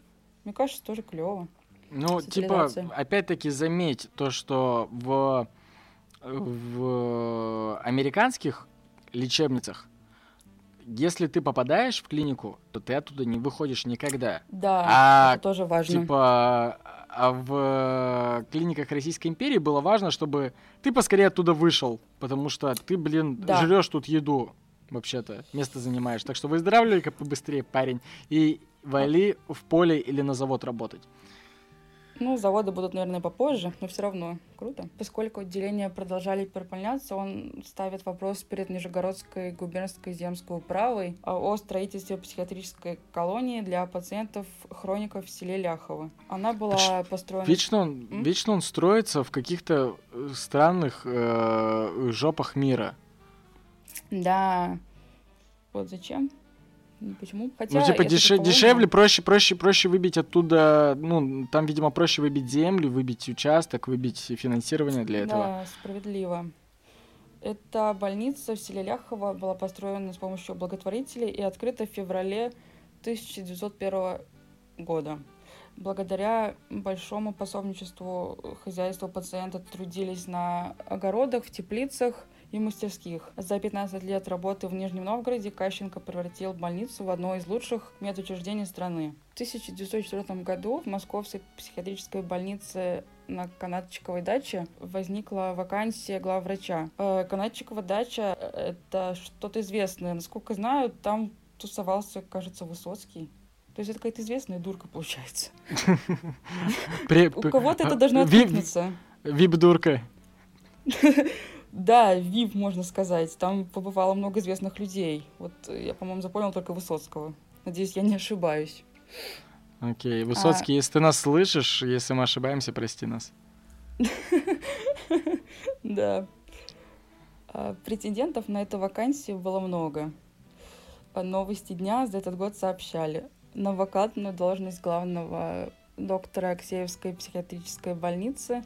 Мне кажется, тоже клево. Ну, типа, опять-таки заметь то, что в, в американских лечебницах если ты попадаешь в клинику, то ты оттуда не выходишь никогда. Да, а, это тоже важно. Типа, в клиниках Российской империи было важно, чтобы ты поскорее оттуда вышел, потому что ты, блин, да. жрешь тут еду, вообще-то, место занимаешь. Так что выздоравливай как побыстрее, парень, и вали в поле или на завод работать. Ну, заводы будут, наверное, попозже, но все равно круто. Поскольку отделения продолжали переполняться, он ставит вопрос перед Нижегородской губернской земской управой о строительстве психиатрической колонии для пациентов хроников в селе Ляхово. Она была построена... Вечно он, М? вечно он строится в каких-то э, странных э, жопах мира. Да. Вот зачем? Почему? Хотя, ну, типа, деше- дешевле, проще, проще, проще выбить оттуда, ну, там, видимо, проще выбить землю, выбить участок, выбить финансирование для этого. Да, справедливо. Эта больница в селе Ляхово была построена с помощью благотворителей и открыта в феврале 1901 года. Благодаря большому пособничеству хозяйства пациента трудились на огородах, в теплицах – и мастерских. За 15 лет работы в Нижнем Новгороде Кащенко превратил больницу в одно из лучших медучреждений страны. В 1904 году в Московской психиатрической больнице на Канатчиковой даче возникла вакансия главврача. Э, Канатчикова дача — это что-то известное. Насколько знаю, там тусовался, кажется, Высоцкий. То есть это какая-то известная дурка получается. У кого-то это должно откликнуться. Вип-дурка. Да, ВИП, можно сказать. Там побывало много известных людей. Вот я, по-моему, запомнил только Высоцкого. Надеюсь, я не ошибаюсь. Окей, Высоцкий, а... если ты нас слышишь, если мы ошибаемся, прости нас. Да. А, претендентов на эту вакансию было много. Новости дня за этот год сообщали. На вакантную должность главного доктора Аксеевской психиатрической больницы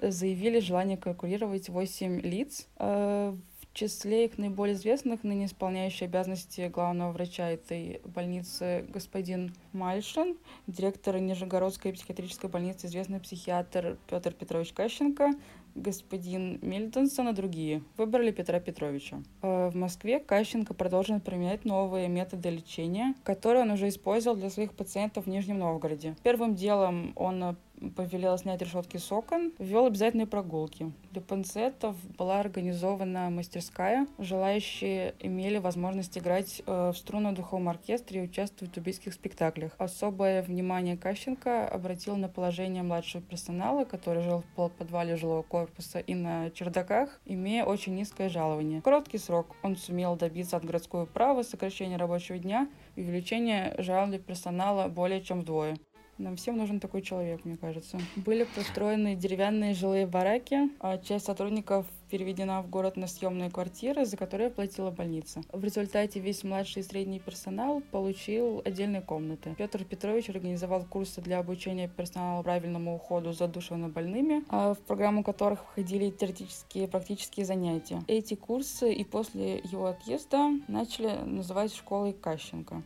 заявили желание конкурировать 8 лиц. А, в числе их наиболее известных, ныне исполняющий обязанности главного врача этой больницы господин Мальшин, директор Нижегородской психиатрической больницы, известный психиатр Петр Петрович Кащенко, господин Мильтонсон и другие. Выбрали Петра Петровича. Э, в Москве Кащенко продолжил применять новые методы лечения, которые он уже использовал для своих пациентов в Нижнем Новгороде. Первым делом он повелел снять решетки с окон, ввел обязательные прогулки. Для пациентов была организована мастерская. Желающие имели возможность играть э, в струнно-духовом оркестре и участвовать в убийских спектаклях. Особое внимание Кащенко обратил на положение младшего персонала, который жил в подвале жилого корпуса и на чердаках, имея очень низкое жалование. В короткий срок он сумел добиться от городской управы сокращения рабочего дня и увеличения жалования персонала более чем вдвое. Нам всем нужен такой человек, мне кажется. Были построены деревянные жилые бараки, а часть сотрудников переведена в город на съемные квартиры, за которые платила больница. В результате весь младший и средний персонал получил отдельные комнаты. Петр Петрович организовал курсы для обучения персонала правильному уходу за душевно больными, а в программу которых входили теоретические и практические занятия. Эти курсы и после его отъезда начали называть школой Кащенко.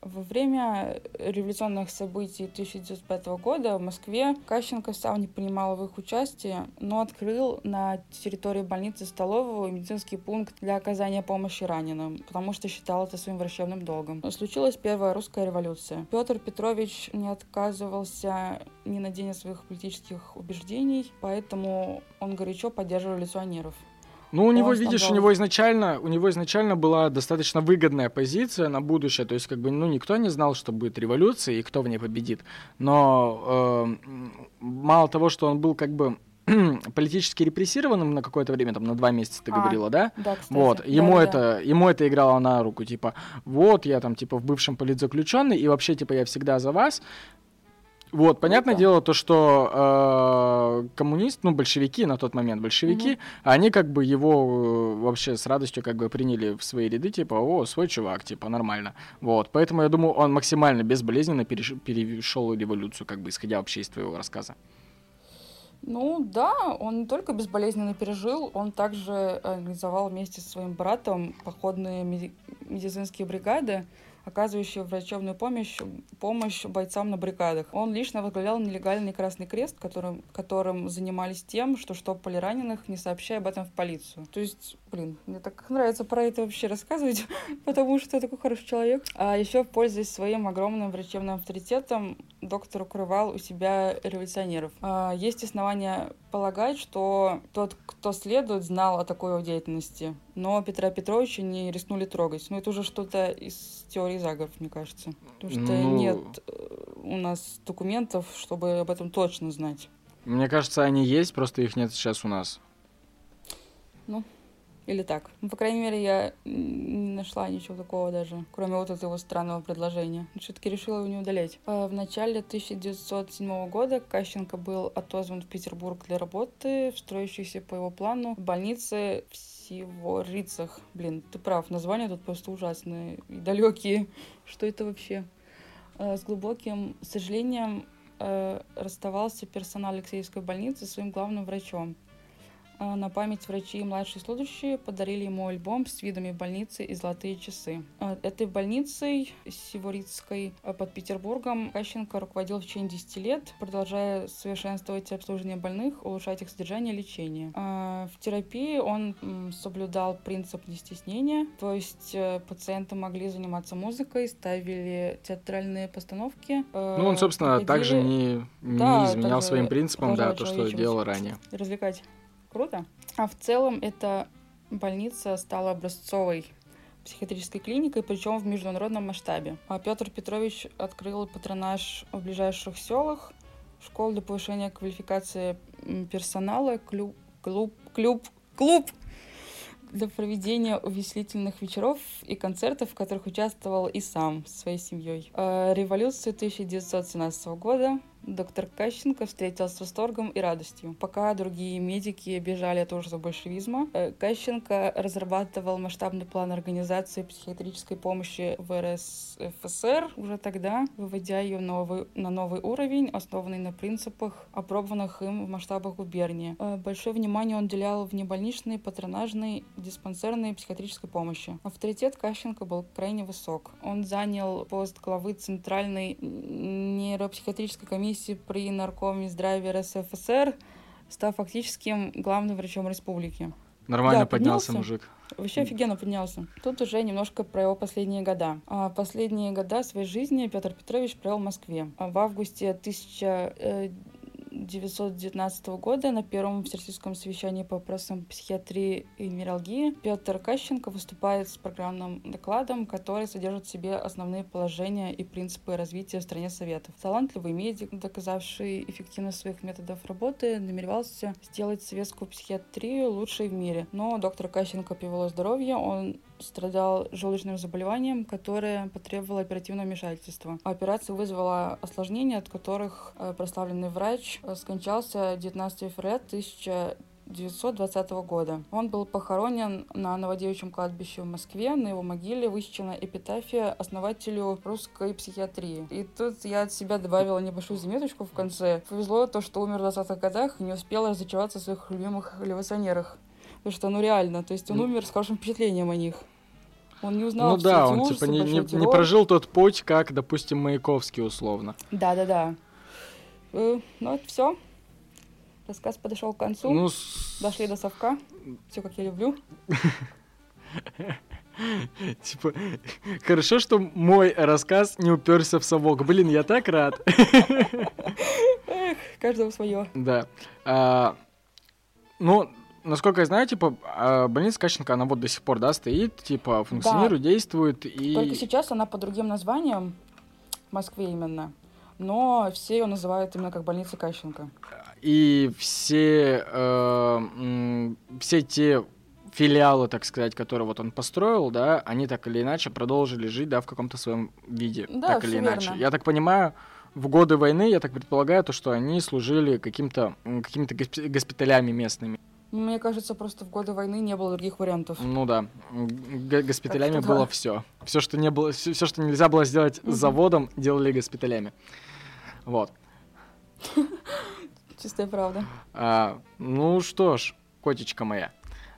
Во время революционных событий 1905 года в Москве Кащенко сам не принимал в их участии, но открыл на территории больницы столовую медицинский пункт для оказания помощи раненым, потому что считал это своим врачебным долгом. Случилась первая русская революция. Петр Петрович не отказывался ни на день от своих политических убеждений, поэтому он горячо поддерживал революционеров. Ну, у него, видишь, у него изначально, у него изначально была достаточно выгодная позиция на будущее, то есть как бы, ну, никто не знал, что будет революция и кто в ней победит. Но э, мало того, что он был как бы политически репрессированным на какое-то время, там, на два месяца ты а, говорила, да? Да, кстати. Вот, ему да, это, да. ему это играло на руку, типа, вот, я там, типа, в бывшем политзаключенный, и вообще, типа, я всегда за вас, вот, понятное ну, дело, то, что э, коммунист, ну, большевики на тот момент, большевики, угу. они как бы его э, вообще с радостью как бы приняли в свои ряды, типа, о, свой чувак, типа, нормально. Вот, поэтому я думаю, он максимально безболезненно переш... перешел революцию, как бы, исходя вообще из твоего рассказа. Ну да, он не только безболезненно пережил, он также организовал вместе со своим братом походные медицинские бригады, оказывающие врачебную помощь, помощь бойцам на бригадах. Он лично возглавлял нелегальный Красный Крест, которым, которым занимались тем, что штопали раненых, не сообщая об этом в полицию. То есть, блин, мне так нравится про это вообще рассказывать, потому что такой хороший человек. А еще, пользуясь своим огромным врачебным авторитетом, доктор укрывал у себя революционеров. А, есть основания полагать, что тот, кто следует, знал о такой его деятельности, но Петра Петровича не рискнули трогать. Ну, это уже что-то из теории заговоров, мне кажется. Потому что ну... нет э, у нас документов, чтобы об этом точно знать. Мне кажется, они есть, просто их нет сейчас у нас. Ну, или так. Ну, по крайней мере, я не нашла ничего такого даже, кроме вот этого странного предложения. Все-таки решила его не удалять. А в начале 1907 года Кащенко был отозван в Петербург для работы строящейся по его плану в больнице в Сиворицах. Блин, ты прав, названия тут просто ужасные и далекие. Что это вообще? А, с глубоким сожалением э, расставался персонал Алексеевской больницы своим главным врачом. А, на память врачи и младшие служащие подарили ему альбом с видами больницы и золотые часы. А, этой больницей Сиворицкой а, под Петербургом Кащенко руководил в течение 10 лет, продолжая совершенствовать обслуживание больных, улучшать их содержание и лечение. В терапии он соблюдал принцип нестеснения, то есть э, пациенты могли заниматься музыкой, ставили театральные постановки. Э, ну, он, собственно, также не, не да, изменял своим принципам, да, то, что делал ранее. Развлекать. Круто. А в целом эта больница стала образцовой психиатрической клиникой, причем в международном масштабе. А Петр Петрович открыл патронаж в ближайших селах, школ для повышения квалификации персонала, клуб, клуб, клуб, клуб для проведения увеселительных вечеров и концертов, в которых участвовал и сам со своей семьей. Революцию 1917 года доктор Кащенко встретил с восторгом и радостью. Пока другие медики бежали от ужаса большевизма, э, Кащенко разрабатывал масштабный план организации психиатрической помощи в РСФСР уже тогда, выводя ее новый, на новый уровень, основанный на принципах, опробованных им в масштабах губернии. Э, большое внимание он уделял внебольничной, патронажной, диспансерной психиатрической помощи. Авторитет Кащенко был крайне высок. Он занял пост главы Центральной нейропсихиатрической комиссии комиссии при Наркоме здравия РСФСР, став фактическим главным врачом республики. Нормально да, поднялся, поднялся мужик. Вообще офигенно поднялся. Тут уже немножко про его последние года. А последние года своей жизни Петр Петрович провел в Москве. А в августе 1000 1919 года на первом всероссийском совещании по вопросам психиатрии и нейралгии Петр Кащенко выступает с программным докладом, который содержит в себе основные положения и принципы развития в стране Советов. Талантливый медик, доказавший эффективность своих методов работы, намеревался сделать советскую психиатрию лучшей в мире. Но доктор Кащенко привело здоровье, он страдал желудочным заболеванием, которое потребовало оперативного вмешательства. Операция вызвала осложнения, от которых э, прославленный врач э, скончался 19 февраля 1920 года. Он был похоронен на Новодевичьем кладбище в Москве. На его могиле высечена эпитафия основателю русской психиатрии. И тут я от себя добавила небольшую заметочку в конце. Повезло то, что умер в 20-х годах и не успел разочароваться в своих любимых революционерах. Потому что, ну реально, то есть он ну, умер с хорошим впечатлением о них. Он не узнал Ну да, он типа не, не, не прожил тот путь, как, допустим, Маяковский условно. Да, да, да. Э, ну это все. Рассказ подошел к концу. Ну, с... Дошли до совка. Все как я люблю. Типа, хорошо, что мой рассказ не уперся в совок. Блин, я так рад. Эх, каждого свое. Да. А, ну, насколько я знаю, типа, а, больница Кащенко, она вот до сих пор, да, стоит, типа, функционирует, да. действует и... Только сейчас она под другим названием, в Москве именно, но все ее называют именно как больница Кащенко. И все, э, все те филиалы, так сказать, которые вот он построил, да, они так или иначе продолжили жить, да, в каком-то своем виде, да, так или иначе. Верно. Я так понимаю, в годы войны, я так предполагаю, то, что они служили каким-то какими-то госпиталями местными. Мне кажется, просто в годы войны не было других вариантов. Ну да, Г госпиталями было да. все. Все, что не было, все, что нельзя было сделать угу. заводом, делали госпиталями. Вот. Чистая правда. А, ну что ж, котечка моя,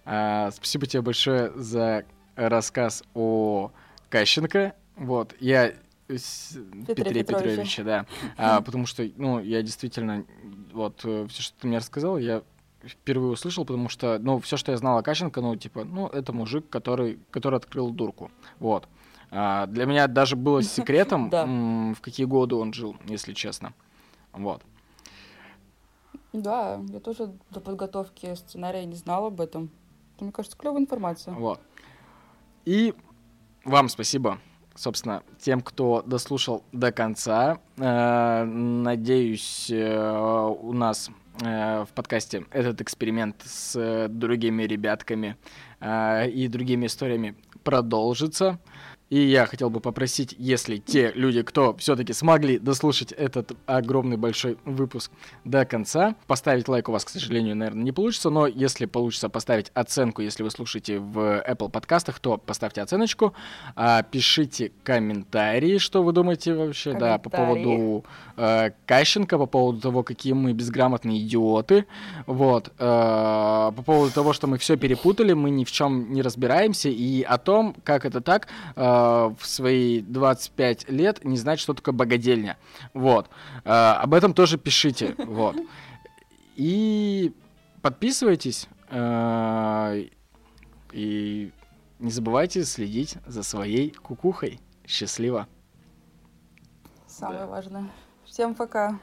а, спасибо тебе большое за рассказ о Кащенко. Вот, я Петре, Петре Петровиче, Петровиче да. А, потому что, ну, я действительно, вот, э, все, что ты мне рассказал, я впервые услышал, потому что, ну, все, что я знал о Кащенко, ну, типа, ну, это мужик, который, который открыл дурку. Вот. А, для меня даже было секретом, в какие годы он жил, если честно. Вот. Да, я тоже до подготовки сценария не знала об этом. Это, мне кажется, клевая информация. Вот. И вам спасибо, собственно, тем, кто дослушал до конца. Э, надеюсь, э, у нас в подкасте этот эксперимент с э, другими ребятками э, и другими историями продолжится. И я хотел бы попросить, если те люди, кто все-таки смогли дослушать этот огромный большой выпуск до конца, поставить лайк у вас, к сожалению, наверное, не получится, но если получится поставить оценку, если вы слушаете в Apple подкастах, то поставьте оценочку, а, пишите комментарии, что вы думаете вообще, да, по поводу э, Кащенко, по поводу того, какие мы безграмотные идиоты, вот, э, по поводу того, что мы все перепутали, мы ни в чем не разбираемся, и о том, как это так, э, в свои 25 лет не знать, что такое богадельня. Вот. Э, об этом тоже пишите. Вот. И подписывайтесь. Э, и не забывайте следить за своей кукухой. Счастливо. Самое да. важное. Всем пока.